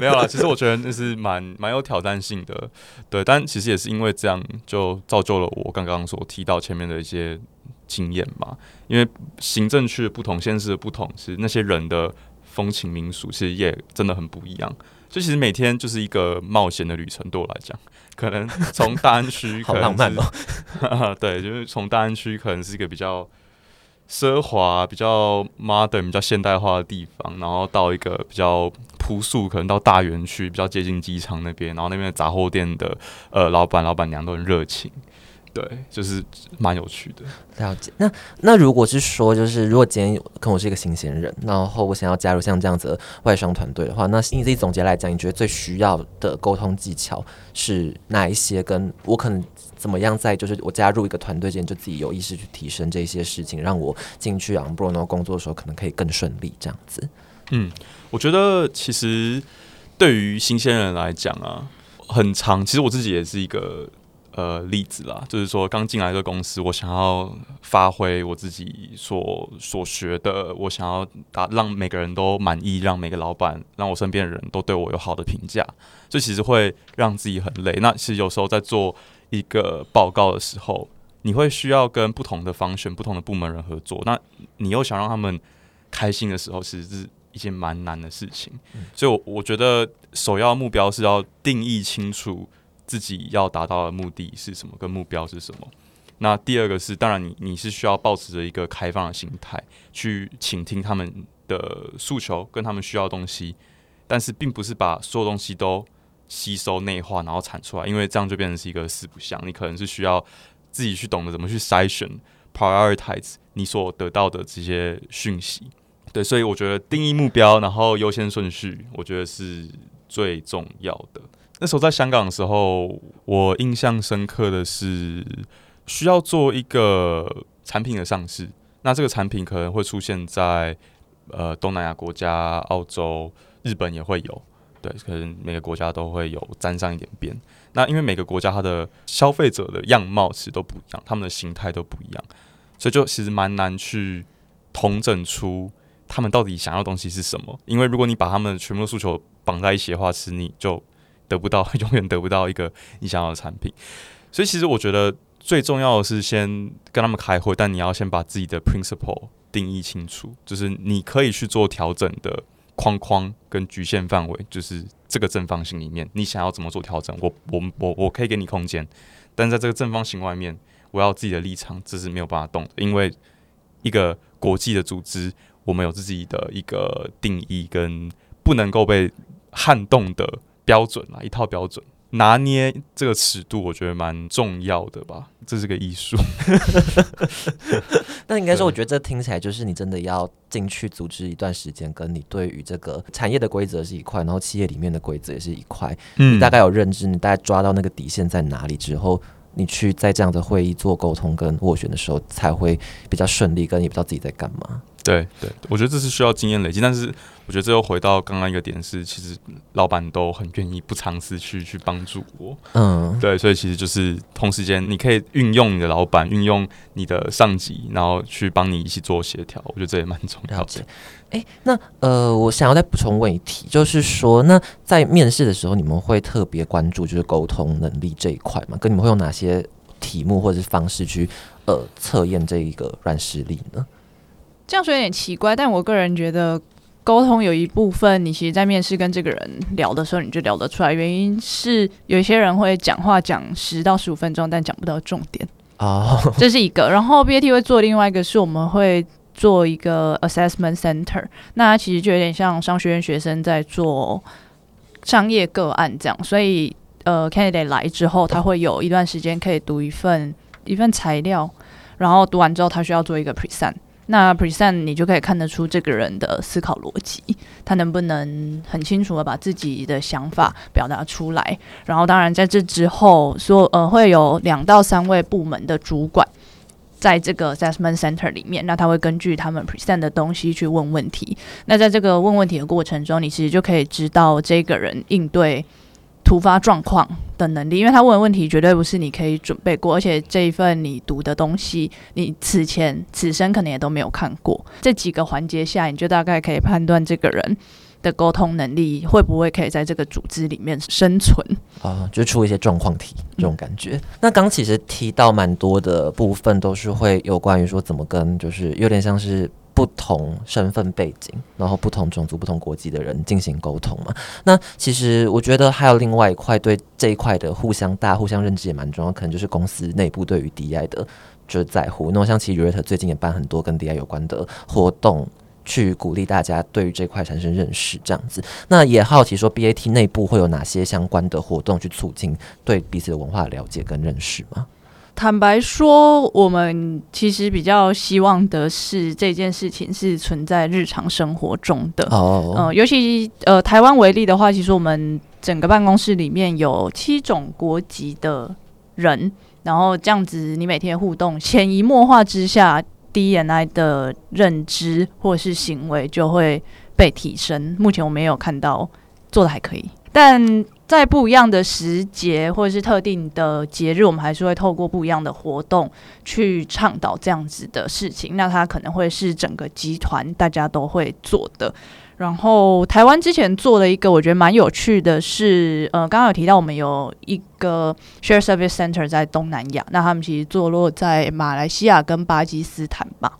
没有啦，其实我觉得那是蛮蛮有挑战性的。对，但其实也是因为这样，就造就了我刚刚所提到前面的一些经验嘛。因为行政区的不同，县市的不同，其实那些人的风情民俗其实也真的很不一样。所以其实每天就是一个冒险的旅程，对我来讲。可能从大安区，好浪漫哦。对，就是从大安区可能是一个比较奢华、比较 modern、比较现代化的地方，然后到一个比较朴素，可能到大园区，比较接近机场那边，然后那边的杂货店的呃老板、老板娘都很热情。对，就是蛮有趣的。了解。那那如果是说，就是如果今天跟我是一个新鲜人，然后我想要加入像这样子的外商团队的话，那你自己总结来讲，你觉得最需要的沟通技巧是哪一些？跟我可能怎么样在就是我加入一个团队之前，就自己有意识去提升这些事情，让我进去 on board 工作的时候，可能可以更顺利这样子。嗯，我觉得其实对于新鲜人来讲啊，很长。其实我自己也是一个。呃，例子啦，就是说刚进来这个公司，我想要发挥我自己所所学的，我想要达让每个人都满意，让每个老板，让我身边的人都对我有好的评价，这其实会让自己很累。那其实有时候在做一个报告的时候，你会需要跟不同的方选、不同的部门人合作，那你又想让他们开心的时候，其实是一件蛮难的事情。所以，我我觉得首要目标是要定义清楚。自己要达到的目的是什么？跟目标是什么？那第二个是，当然你你是需要保持着一个开放的心态，去倾听他们的诉求跟他们需要的东西，但是并不是把所有东西都吸收内化，然后产出来，因为这样就变成是一个四不像。你可能是需要自己去懂得怎么去筛选，prioritize 你所得到的这些讯息。对，所以我觉得定义目标，然后优先顺序，我觉得是最重要的。那时候在香港的时候，我印象深刻的是需要做一个产品的上市。那这个产品可能会出现在呃东南亚国家、澳洲、日本也会有，对，可能每个国家都会有沾上一点边。那因为每个国家它的消费者的样貌其实都不一样，他们的形态都不一样，所以就其实蛮难去统整出他们到底想要东西是什么。因为如果你把他们全部的诉求绑在一起的话，其实你就得不到，永远得不到一个你想要的产品，所以其实我觉得最重要的是先跟他们开会，但你要先把自己的 principle 定义清楚，就是你可以去做调整的框框跟局限范围，就是这个正方形里面，你想要怎么做调整，我我我我可以给你空间，但在这个正方形外面，我要自己的立场，这是没有办法动的，因为一个国际的组织，我们有自己的一个定义跟不能够被撼动的标准啊，一套标准。拿捏这个尺度，我觉得蛮重要的吧，这是个艺术。那应该说，我觉得这听起来就是你真的要进去组织一段时间，跟你对于这个产业的规则是一块，然后企业里面的规则也是一块。嗯，你大概有认知，你大概抓到那个底线在哪里之后，你去在这样的会议做沟通跟斡旋的时候，才会比较顺利，跟也不知道自己在干嘛。对对，我觉得这是需要经验累积，但是我觉得这又回到刚刚一个点是，其实老板都很愿意不尝试去去帮助我，嗯，对，所以其实就是同时间你可以运用你的老板，运用你的上级，然后去帮你一起做协调，我觉得这也蛮重要的。哎，那呃，我想要再补充问一题，就是说，那在面试的时候，你们会特别关注就是沟通能力这一块吗？跟你们会用哪些题目或者是方式去呃测验这一个软实力呢？这样说有点奇怪，但我个人觉得沟通有一部分，你其实，在面试跟这个人聊的时候，你就聊得出来。原因是有一些人会讲话讲十到十五分钟，但讲不到重点哦，这是一个。然后 BAT 会做另外一个，是我们会做一个 assessment center，那其实就有点像商学院学生在做商业个案这样。所以呃，candidate 来之后，他会有一段时间可以读一份一份材料，然后读完之后，他需要做一个 present。那 present 你就可以看得出这个人的思考逻辑，他能不能很清楚的把自己的想法表达出来。然后，当然在这之后，说呃会有两到三位部门的主管在这个 assessment center 里面，那他会根据他们 present 的东西去问问题。那在这个问问题的过程中，你其实就可以知道这个人应对。突发状况的能力，因为他问的问题绝对不是你可以准备过，而且这一份你读的东西，你此前此生可能也都没有看过。这几个环节下，你就大概可以判断这个人的沟通能力会不会可以在这个组织里面生存啊，就出一些状况题这种感觉。那刚其实提到蛮多的部分，都是会有关于说怎么跟，就是有点像是。不同身份背景，然后不同种族、不同国籍的人进行沟通嘛？那其实我觉得还有另外一块对这一块的互相大、互相认知也蛮重要，可能就是公司内部对于 DI 的就是在乎。那么像其实 Rate 最近也办很多跟 DI 有关的活动，去鼓励大家对于这块产生认识，这样子。那也好奇说 BAT 内部会有哪些相关的活动去促进对彼此的文化了解跟认识吗？坦白说，我们其实比较希望的是这件事情是存在日常生活中的。哦，呃，尤其呃台湾为例的话，其实我们整个办公室里面有七种国籍的人，然后这样子你每天互动，潜移默化之下，D N I 的认知或是行为就会被提升。目前我们有看到做的还可以，但。在不一样的时节或者是特定的节日，我们还是会透过不一样的活动去倡导这样子的事情。那它可能会是整个集团大家都会做的。然后台湾之前做的一个我觉得蛮有趣的是，呃，刚刚有提到我们有一个 share service center 在东南亚，那他们其实坐落在马来西亚跟巴基斯坦吧。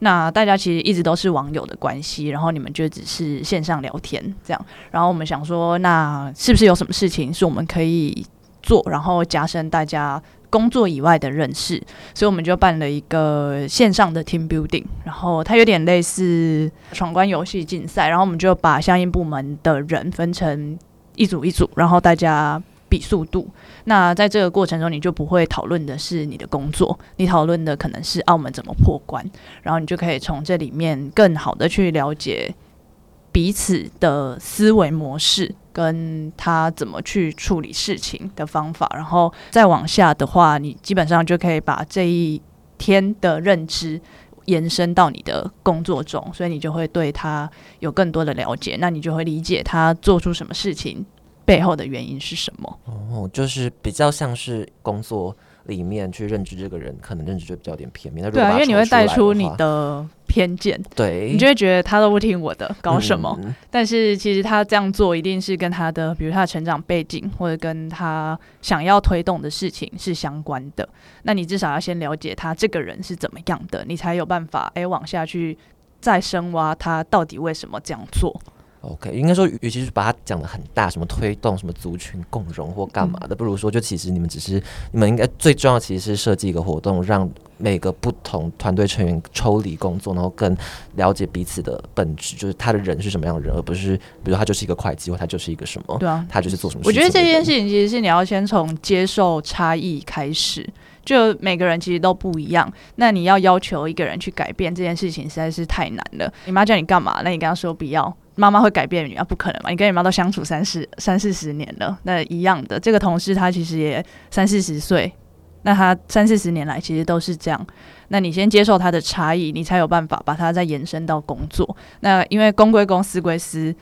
那大家其实一直都是网友的关系，然后你们就只是线上聊天这样。然后我们想说，那是不是有什么事情是我们可以做，然后加深大家工作以外的认识？所以我们就办了一个线上的 team building，然后它有点类似闯关游戏竞赛，然后我们就把相应部门的人分成一组一组，然后大家。比速度，那在这个过程中，你就不会讨论的是你的工作，你讨论的可能是澳门怎么破关，然后你就可以从这里面更好的去了解彼此的思维模式，跟他怎么去处理事情的方法，然后再往下的话，你基本上就可以把这一天的认知延伸到你的工作中，所以你就会对他有更多的了解，那你就会理解他做出什么事情。背后的原因是什么？哦，就是比较像是工作里面去认知这个人，可能认知就比较有点片面。对因为你会带出你的偏见，对，你就会觉得他都不听我的，搞什么？嗯但是其实他这样做一定是跟他的，比如他的成长背景或者跟他想要推动的事情是相关的。那你至少要先了解他这个人是怎么样的，你才有办法哎、往下去再深挖他到底为什么这样做。OK，应该说，与其是把它讲的很大，什么推动什么族群共融或干嘛的，不如说，就其实你们只是，你们应该最重要其实是设计一个活动，让每个不同团队成员抽离工作，然后更了解彼此的本质，就是他的人是什么样的人，而不是比如他就是一个会计，或他就是一个什么，对啊，他就是做什么事我觉。得这件事情其实是你要先从接受差异开始，就每个人其实都不一样。那你要要求一个人去改变这件事情实在是太难了。你妈叫你干嘛？那你跟她说不要，妈妈会改变你啊？不可能嘛！你跟你妈都相处三四三四十年了，那一样的。这个同事他其实也三四十岁，那他三四十年来其实都是这样。那你先接受他的差异，你才有办法把它再延伸到工作。那因为公归公，私归私，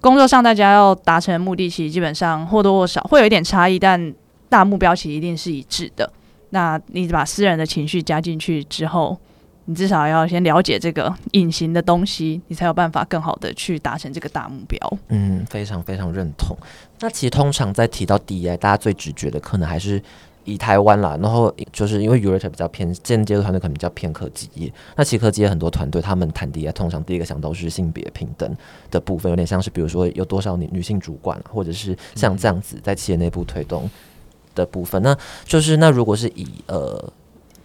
工作上大家要达成的目的，其实基本上或多或少会有一点差异，但大目标其实一定是一致的。那你把私人的情绪加进去之后，你至少要先了解这个隐形的东西，你才有办法更好的去达成这个大目标。嗯，非常非常认同。那其实通常在提到 D I，大家最直觉的可能还是以台湾啦，然后就是因为 u r a t 比较偏间接的团队，可能比较偏科技业。那其实科技业很多团队，他们谈 D I，通常第一个想到是性别平等的部分，有点像是比如说有多少女女性主管，或者是像这样子在企业内部推动的部分。那就是那如果是以呃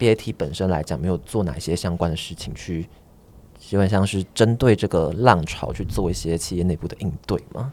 BAT 本身来讲，没有做哪些相关的事情去。基本上是针对这个浪潮去做一些企业内部的应对吗？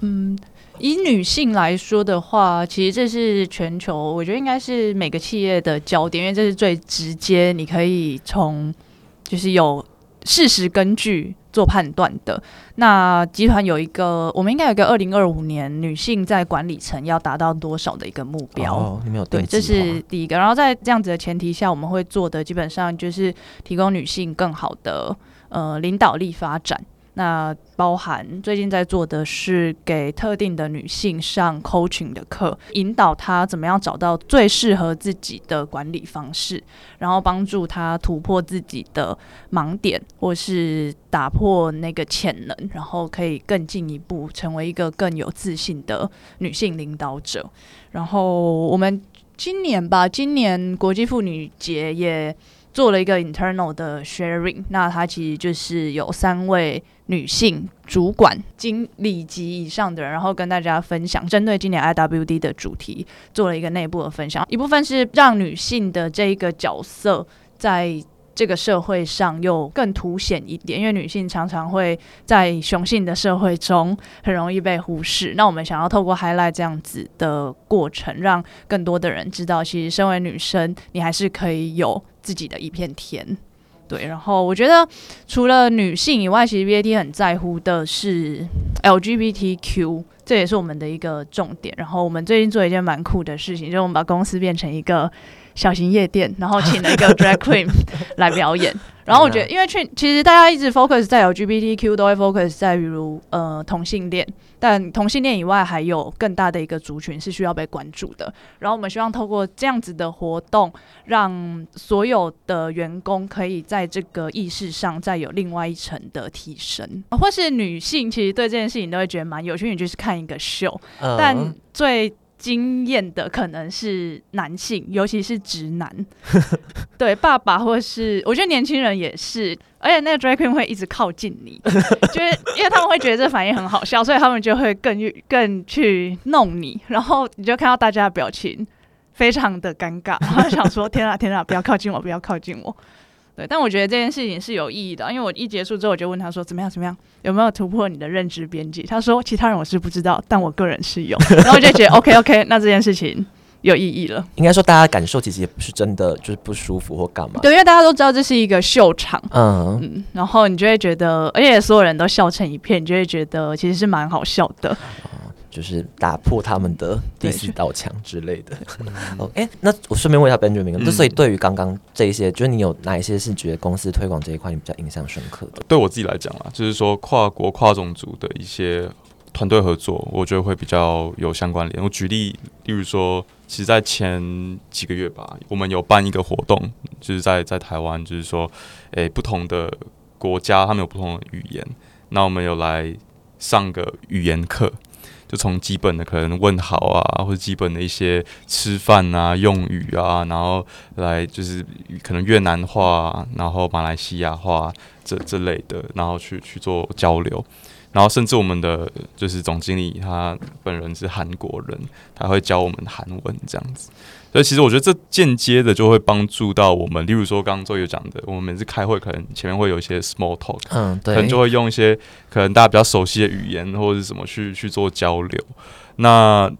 嗯，以女性来说的话，其实这是全球，我觉得应该是每个企业的焦点，因为这是最直接，你可以从就是有事实根据做判断的。那集团有一个，我们应该有一个二零二五年女性在管理层要达到多少的一个目标。哦，你们有对，这是第一个。然后在这样子的前提下，我们会做的基本上就是提供女性更好的呃领导力发展。那包含最近在做的是给特定的女性上 coaching 的课，引导她怎么样找到最适合自己的管理方式，然后帮助她突破自己的盲点，或是打破那个潜能，然后可以更进一步成为一个更有自信的女性领导者。然后我们今年吧，今年国际妇女节也做了一个 internal 的 sharing，那它其实就是有三位女性主管、经理级以上的人，然后跟大家分享针对今年 IWD 的主题做了一个内部的分享，一部分是让女性的这一个角色在。这个社会上又更凸显一点，因为女性常常会在雄性的社会中很容易被忽视。那我们想要透过 highlight 这样子的过程，让更多的人知道，其实身为女生，你还是可以有自己的一片天。对，然后我觉得除了女性以外，其实 BAT 很在乎的是 LGBTQ，这也是我们的一个重点。然后我们最近做一件蛮酷的事情，就是我们把公司变成一个小型夜店，然后 请了一个 drag queen 来表演。然后我觉得，因为去其实大家一直 focus 在 LGBTQ，都会 focus 在比如呃同性恋，但同性恋以外还有更大的一个族群是需要被关注的。然后我们希望透过这样子的活动，让所有的员工可以在这个意识上再有另外一层的提升，或是女性其实对这件事情都会觉得蛮有趣，你就是看一个秀，嗯。但最经验的可能是男性，尤其是直男，对爸爸或是我觉得年轻人也是，而且那个 drag queen 会一直靠近你，就是因为他们会觉得这反应很好笑，所以他们就会更更去弄你，然后你就看到大家的表情非常的尴尬，然后想说天啊天啊，不要靠近我，不要靠近我。对，但我觉得这件事情是有意义的，因为我一结束之后，我就问他说怎么样怎么样，有没有突破你的认知边界？他说其他人我是不知道，但我个人是有，然后我就觉得 OK OK，那这件事情有意义了。应该说大家感受其实也不是真的就是不舒服或干嘛。对，因为大家都知道这是一个秀场，嗯，嗯，然后你就会觉得，而且所有人都笑成一片，你就会觉得其实是蛮好笑的。就是打破他们的第四道墙之类的。哦，哎、那我顺便问一下 Benjamin，那、嗯所以对于刚刚这一些，就是你有哪一些是觉得公司推广这一块你比较印象深刻的？对我自己来讲啊，就是说跨国跨种族的一些团队合作，我觉得会比较有相关联。我举例，例如说，其实，在前几个月吧，我们有办一个活动，就是在在台湾，就是说，诶，不同的国家他们有不同的语言，那我们有来上个语言课，就从基本的可能问好啊，或者基本的一些吃饭啊用语啊，然后来就是可能越南话，然后马来西亚话这这类的，然后去去做交流。然后甚至我们的就是总经理他本人是韩国人，他会教我们韩文这样子。所以其实我觉得这间接的就会帮助到我们，例如说刚刚周友讲的，我们每次开会可能前面会有一些 small talk，嗯，对，可能就会用一些可能大家比较熟悉的语言或者是什么去去做交流。那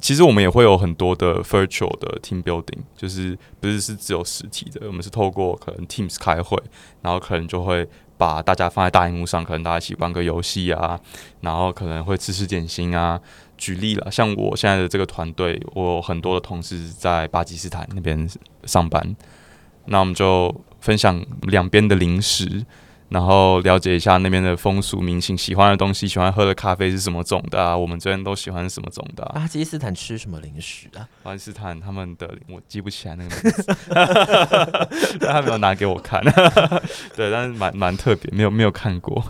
其实我们也会有很多的 virtual 的 team building，就是不是是只有实体的，我们是透过可能 Teams 开会，然后可能就会。把大家放在大荧幕上，可能大家一起玩个游戏啊，然后可能会吃吃点心啊。举例了，像我现在的这个团队，我很多的同事在巴基斯坦那边上班，那我们就分享两边的零食。然后了解一下那边的风俗民情，喜欢的东西，喜欢喝的咖啡是什么种的啊？我们这边都喜欢什么种的？巴基斯坦吃什么零食啊？巴基斯坦他们的我记不起来那个名字，但他没有拿给我看。对，但是蛮蛮特别，没有没有看过。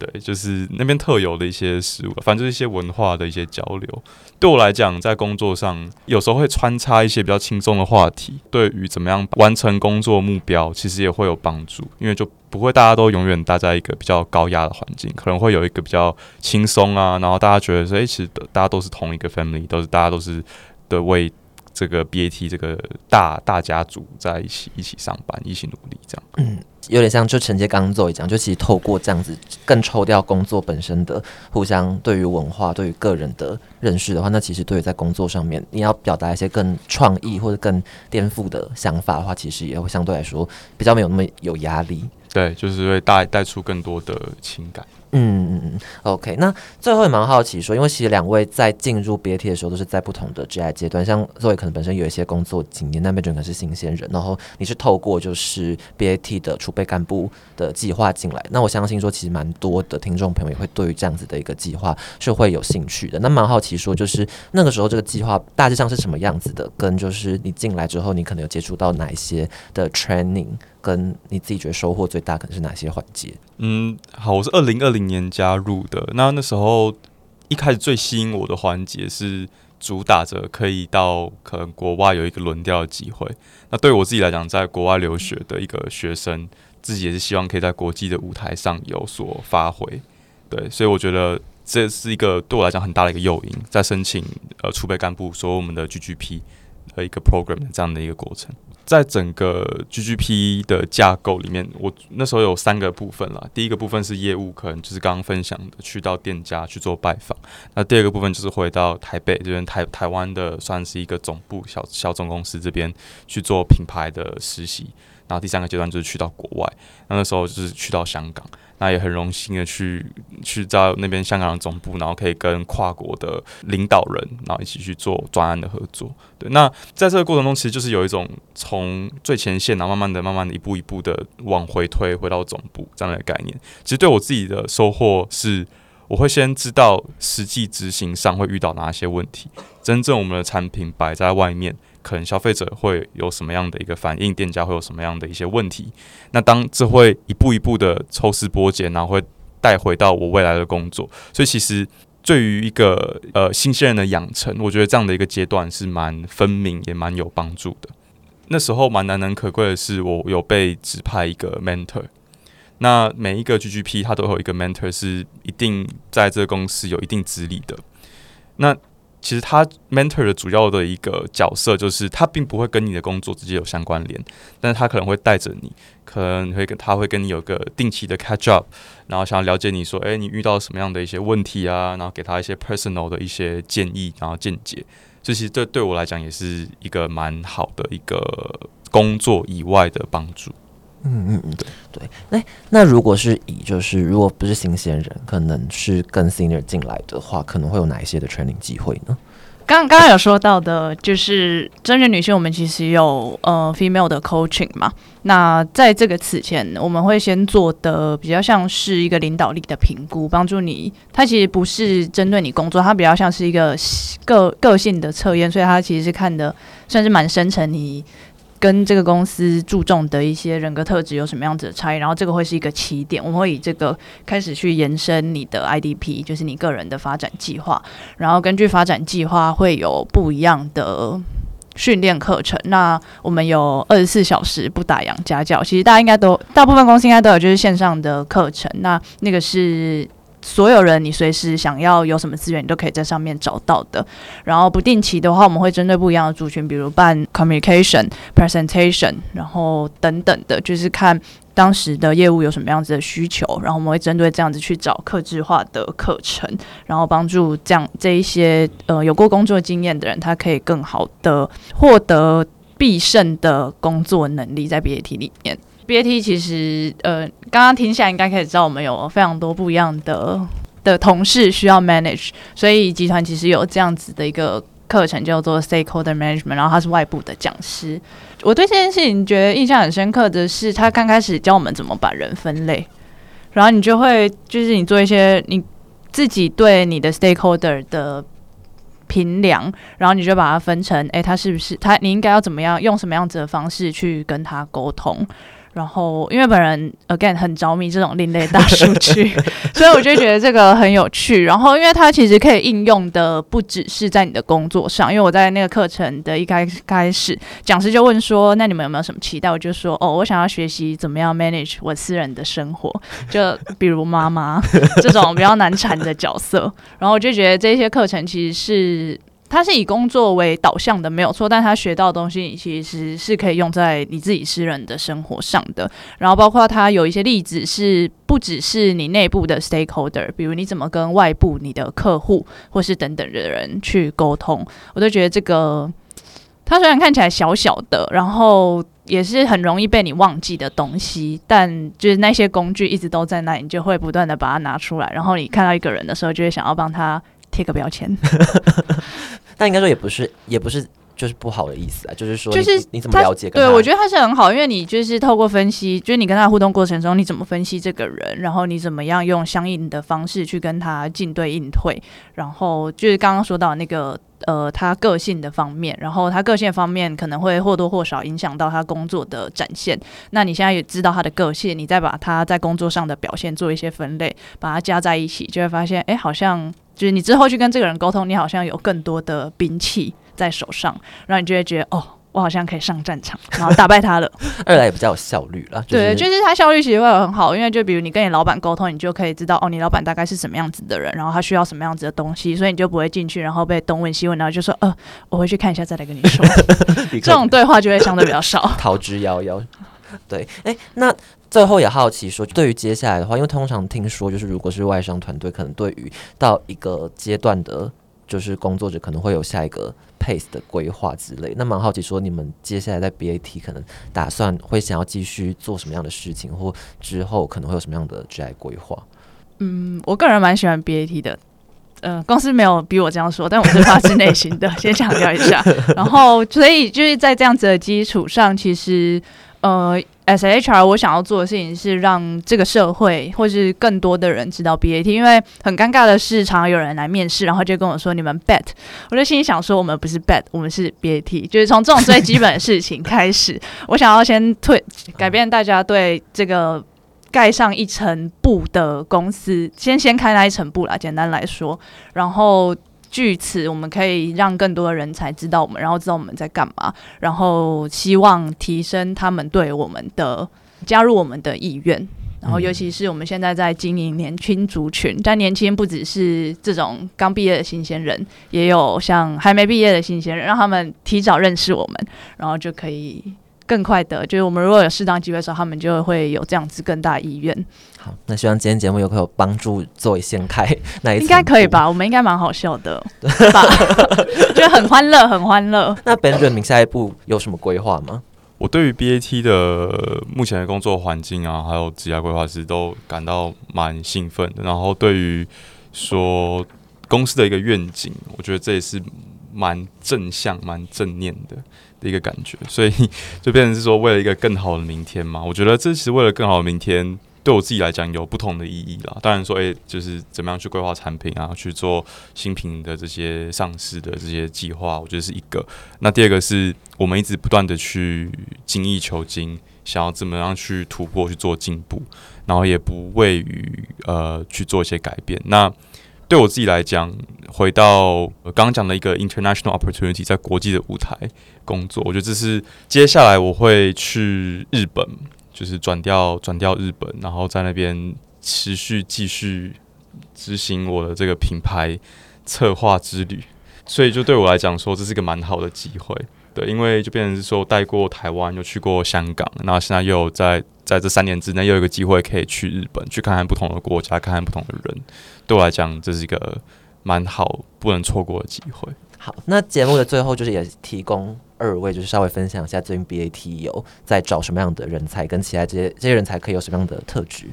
对，就是那边特有的一些食物，反正就是一些文化的一些交流。对我来讲，在工作上有时候会穿插一些比较轻松的话题，对于怎么样完成工作目标，其实也会有帮助。因为就不会大家都永远待在一个比较高压的环境，可能会有一个比较轻松啊，然后大家觉得说，哎，其实大家都是同一个 family，都是大家都是的为这个 BAT 这个大大家族在一起一起上班，一起努力这样。嗯。有点像就承接刚刚做一讲，就其实透过这样子更抽掉工作本身的互相对于文化、对于个人的认识的话，那其实对于在工作上面你要表达一些更创意或者更颠覆的想法的话，其实也会相对来说比较没有那么有压力。对，就是会带带出更多的情感。嗯嗯嗯，OK。那最后也蛮好奇说，因为其实两位在进入 BAT 的时候都是在不同的职业阶段，像作为可能本身有一些工作经验，那 b e n 可能是新鲜人，然后你是透过就是 BAT 的储备干部的计划进来，那我相信说其实蛮多的听众朋友也会对于这样子的一个计划是会有兴趣的。那蛮好奇说，就是那个时候这个计划大致上是什么样子的，跟就是你进来之后，你可能有接触到哪一些的 training。跟你自己觉得收获最大可能是哪些环节？嗯，好，我是二零二零年加入的。那那时候一开始最吸引我的环节是主打着可以到可能国外有一个轮调的机会。那对我自己来讲，在国外留学的一个学生，自己也是希望可以在国际的舞台上有所发挥。对，所以我觉得这是一个对我来讲很大的一个诱因，在申请呃储备干部，所有我们的 GGP 和一个 program 这样的一个过程。在整个 GGP 的架构里面，我那时候有三个部分了。第一个部分是业务，可能就是刚刚分享的，去到店家去做拜访。那第二个部分就是回到台北这边，台台湾的算是一个总部小小总公司这边去做品牌的实习。然后第三个阶段就是去到国外，那那时候就是去到香港。那也很荣幸的去去到那边香港的总部，然后可以跟跨国的领导人，然后一起去做专案的合作。对，那在这个过程中，其实就是有一种从最前线，然后慢慢的、慢慢的一步一步的往回推，回到总部这样的概念。其实对我自己的收获是，我会先知道实际执行上会遇到哪些问题，真正我们的产品摆在外面。可能消费者会有什么样的一个反应，店家会有什么样的一些问题？那当这会一步一步的抽丝剥茧，然后会带回到我未来的工作。所以其实对于一个呃新鲜人的养成，我觉得这样的一个阶段是蛮分明，也蛮有帮助的。那时候蛮难能可贵的是，我有被指派一个 mentor。那每一个 GGP 它都有一个 mentor，是一定在这个公司有一定资历的。那其实他 mentor 的主要的一个角色，就是他并不会跟你的工作直接有相关联，但是他可能会带着你，可能会跟他会跟你有个定期的 catch up，然后想要了解你说，哎，你遇到什么样的一些问题啊，然后给他一些 personal 的一些建议，然后见解。这其实这对我来讲也是一个蛮好的一个工作以外的帮助。嗯嗯嗯，对对，那那如果是以就是如果不是新鲜人，可能是跟 senior 进来的话，可能会有哪一些的 training 机会呢？刚刚刚有说到的，就是真人女性，我们其实有呃 female 的 coaching 嘛。那在这个此前，我们会先做的比较像是一个领导力的评估，帮助你。它其实不是针对你工作，它比较像是一个个个性的测验，所以它其实是看的算是蛮深层你。跟这个公司注重的一些人格特质有什么样子的差异？然后这个会是一个起点，我们会以这个开始去延伸你的 IDP，就是你个人的发展计划。然后根据发展计划会有不一样的训练课程。那我们有二十四小时不打烊家教，其实大家应该都大部分公司应该都有，就是线上的课程。那那个是。所有人，你随时想要有什么资源，你都可以在上面找到的。然后不定期的话，我们会针对不一样的族群，比如办 communication presentation，然后等等的，就是看当时的业务有什么样子的需求，然后我们会针对这样子去找客制化的课程，然后帮助这样这一些呃有过工作经验的人，他可以更好的获得必胜的工作能力，在 BAT 里面。BAT 其实，呃，刚刚听下来应该可以知道，我们有非常多不一样的的同事需要 manage，所以集团其实有这样子的一个课程叫做 Stakeholder Management，然后他是外部的讲师。我对这件事情觉得印象很深刻的是，他刚开始教我们怎么把人分类，然后你就会就是你做一些你自己对你的 Stakeholder 的评量，然后你就把它分成，哎，他是不是他你应该要怎么样用什么样子的方式去跟他沟通。然后，因为本人 again 很着迷这种另类大数据，所以我就觉得这个很有趣。然后，因为它其实可以应用的不只是在你的工作上。因为我在那个课程的一开开始，讲师就问说：“那你们有没有什么期待？”我就说：“哦，我想要学习怎么样 manage 我私人的生活，就比如妈妈这种比较难缠的角色。”然后我就觉得这些课程其实是。他是以工作为导向的，没有错，但他学到的东西其实是可以用在你自己私人的生活上的。然后包括他有一些例子是不只是你内部的 stakeholder，比如你怎么跟外部你的客户或是等等的人去沟通，我都觉得这个他虽然看起来小小的，然后也是很容易被你忘记的东西，但就是那些工具一直都在那，你就会不断的把它拿出来，然后你看到一个人的时候，就会想要帮他。贴个标签，但应该说也不是，也不是就是不好的意思啊，就是说，就是你怎么了解？对我觉得他是很好，因为你就是透过分析，就是你跟他互动过程中，你怎么分析这个人，然后你怎么样用相应的方式去跟他进对应退，然后就是刚刚说到那个呃，他个性的方面，然后他个性方面可能会或多或少影响到他工作的展现。那你现在也知道他的个性，你再把他在工作上的表现做一些分类，把它加在一起，就会发现，哎，好像。就是你之后去跟这个人沟通，你好像有更多的兵器在手上，然后你就会觉得哦，我好像可以上战场，然后打败他了。二来也比较有效率了。对，就是他效率其实会很好，因为就比如你跟你老板沟通，你就可以知道哦，你老板大概是什么样子的人，然后他需要什么样子的东西，所以你就不会进去，然后被东问西问，然后就说呃，我回去看一下再来跟你说。这种对话就会相对比较少，逃之夭夭。对，哎，那。最后也好奇说，对于接下来的话，因为通常听说就是如果是外商团队，可能对于到一个阶段的，就是工作者可能会有下一个 pace 的规划之类。那蛮好奇说，你们接下来在 BAT 可能打算会想要继续做什么样的事情，或之后可能会有什么样的职业规划？嗯，我个人蛮喜欢 BAT 的，呃，公司没有逼我这样说，但我是发自内心的，先强调一下。然后，所以就是在这样子的基础上，其实。呃，S H R，我想要做的事情是让这个社会或是更多的人知道 B A T，因为很尴尬的是，常常有人来面试，然后就跟我说你们 bet，我就心里想说我们不是 bet，我们是 B A T，就是从这种最基本的事情开始，我想要先退改变大家对这个盖上一层布的公司，先先开那一层布啦，简单来说，然后。据此，我们可以让更多的人才知道我们，然后知道我们在干嘛，然后希望提升他们对我们的加入我们的意愿。然后，尤其是我们现在在经营年轻族群，但年轻不只是这种刚毕业的新鲜人，也有像还没毕业的新鲜人，让他们提早认识我们，然后就可以。更快的，就是我们如果有适当机会的时候，他们就会有这样子更大意愿。好，那希望今天节目有可有帮助，作为掀开那一应该可以吧？我们应该蛮好笑的，吧？觉得很欢乐，很欢乐。那 Benjamin 下一步有什么规划吗？我对于 BAT 的目前的工作环境啊，还有职业规划师都感到蛮兴奋的。然后对于说公司的一个愿景，我觉得这也是。蛮正向、蛮正念的的一个感觉，所以就变成是说为了一个更好的明天嘛。我觉得这其实为了更好的明天。对我自己来讲有不同的意义啦。当然说，诶，就是怎么样去规划产品啊，去做新品的这些上市的这些计划，我觉得是一个。那第二个是我们一直不断的去精益求精，想要怎么样去突破、去做进步，然后也不畏于呃去做一些改变。那对我自己来讲，回到刚刚讲的一个 international opportunity，在国际的舞台工作，我觉得这是接下来我会去日本。就是转调转调日本，然后在那边持续继续执行我的这个品牌策划之旅，所以就对我来讲说，这是一个蛮好的机会。对，因为就变成是说带过台湾，又去过香港，然后现在又在在这三年之内又有一个机会可以去日本，去看看不同的国家，看看不同的人。对我来讲，这是一个蛮好不能错过的机会。好，那节目的最后就是也提供。二位就是稍微分享一下最近 BAT 有在找什么样的人才，跟其他这些这些人才可以有什么样的特质？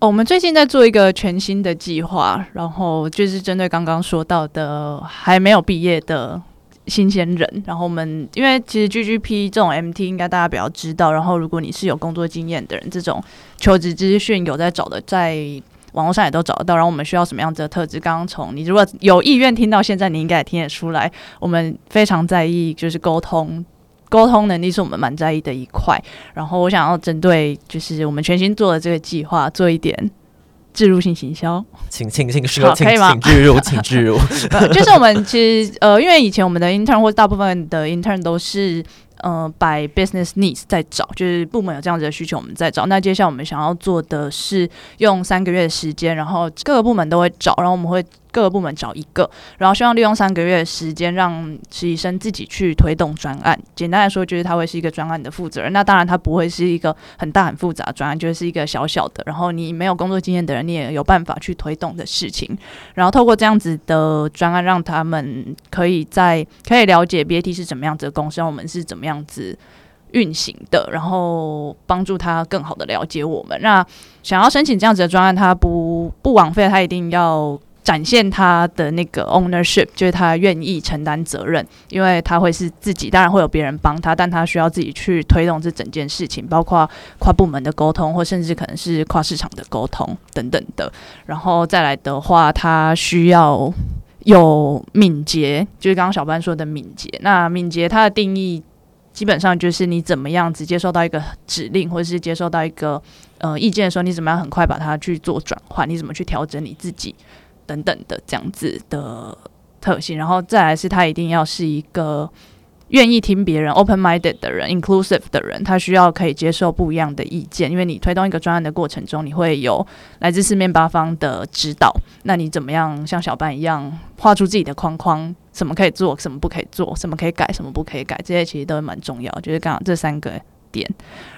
哦，我们最近在做一个全新的计划，然后就是针对刚刚说到的还没有毕业的新鲜人。然后我们因为其实 GGP 这种 MT 应该大家比较知道，然后如果你是有工作经验的人，这种求职资讯有在找的，在网络上也都找得到。然后我们需要什么样子的特质？刚刚从你如果有意愿听到现在，你应该也听得出来，我们非常在意就是沟通，沟通能力是我们蛮在意的一块。然后我想要针对就是我们全新做的这个计划做一点植入性行销，请请请说，可以吗？请植入，请植入。就是我们其实呃，因为以前我们的 intern 或大部分的 intern 都是。呃，by business needs 在找，就是部门有这样子的需求，我们在找。那接下来我们想要做的是用三个月的时间，然后各个部门都会找，然后我们会。各个部门找一个，然后希望利用三个月时间，让实习生自己去推动专案。简单来说，就是他会是一个专案的负责人。那当然，他不会是一个很大很复杂专案，就是一个小小的。然后你没有工作经验的人，你也有办法去推动的事情。然后透过这样子的专案，让他们可以在可以了解 BAT 是怎么样子的公司，我们是怎么样子运行的，然后帮助他更好的了解我们。那想要申请这样子的专案，他不不枉费，他一定要。展现他的那个 ownership，就是他愿意承担责任，因为他会是自己，当然会有别人帮他，但他需要自己去推动这整件事情，包括跨部门的沟通，或甚至可能是跨市场的沟通等等的。然后再来的话，他需要有敏捷，就是刚刚小班说的敏捷。那敏捷它的定义基本上就是你怎么样子接受到一个指令，或者是接受到一个呃意见的时候，你怎么样很快把它去做转换，你怎么去调整你自己。等等的这样子的特性，然后再来是他一定要是一个愿意听别人 open-minded 的人，inclusive 的人，他需要可以接受不一样的意见，因为你推动一个专案的过程中，你会有来自四面八方的指导，那你怎么样像小班一样画出自己的框框，什么可以做，什么不可以做，什么可以改，什么不可以改，这些其实都蛮重要，就是刚好这三个。点，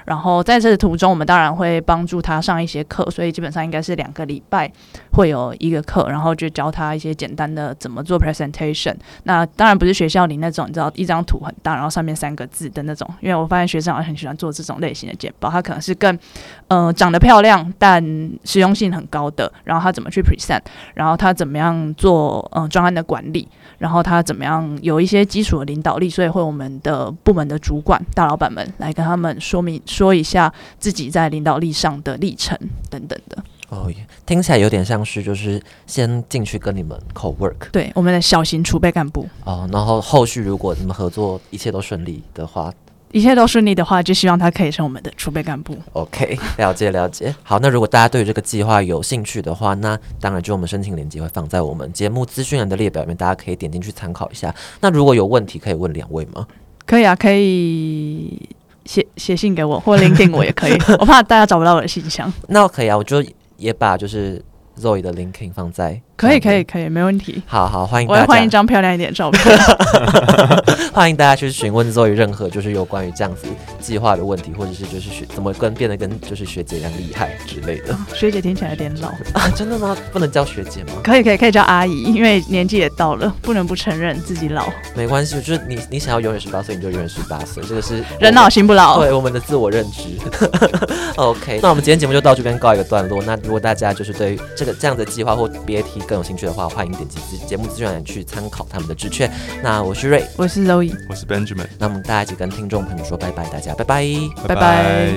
然后在这途中，我们当然会帮助他上一些课，所以基本上应该是两个礼拜会有一个课，然后就教他一些简单的怎么做 presentation。那当然不是学校里那种，你知道一张图很大，然后上面三个字的那种，因为我发现学生好像很喜欢做这种类型的简报，他可能是更呃长得漂亮但实用性很高的，然后他怎么去 present，然后他怎么样做呃专案的管理。然后他怎么样有一些基础的领导力，所以会我们的部门的主管大老板们来跟他们说明说一下自己在领导力上的历程等等的。哦，听起来有点像是就是先进去跟你们 co work，对我们的小型储备干部。哦，然后后续如果你们合作一切都顺利的话。一切都顺利的话，就希望他可以成我们的储备干部。OK，了解了解。好，那如果大家对这个计划有兴趣的话，那当然就我们申请链接会放在我们节目资讯栏的列表里面，大家可以点进去参考一下。那如果有问题，可以问两位吗？可以啊，可以写写信给我，或 LinkedIn 我也可以。我怕大家找不到我的信箱。那可以啊，我就也把就是 Zoe 的 LinkedIn 放在。可以可以可以，没问题。好好欢迎，我要换一张漂亮一点的照片。欢迎大家去询问 Zoe 任何就是有关于这样子计划的问题，或者是就是学怎么跟变得跟就是学姐一样厉害之类的。学姐听起来有点老 啊，真的吗？不能叫学姐吗？可以可以可以叫阿姨，因为年纪也到了，不能不承认自己老。没关系，就是你你想要永远十八岁，你就永远十八岁，这个是人老心不老，对我们的自我认知。OK，那我们今天节目就到这边告一个段落。那如果大家就是对这个这样的计划或 BAT 更有兴趣的话欢迎点击节目资源去参考他们的致券那我是 ray 我是 louie 我是 benjamin 那我们大家一起跟听众朋友说拜拜大家拜拜。拜拜。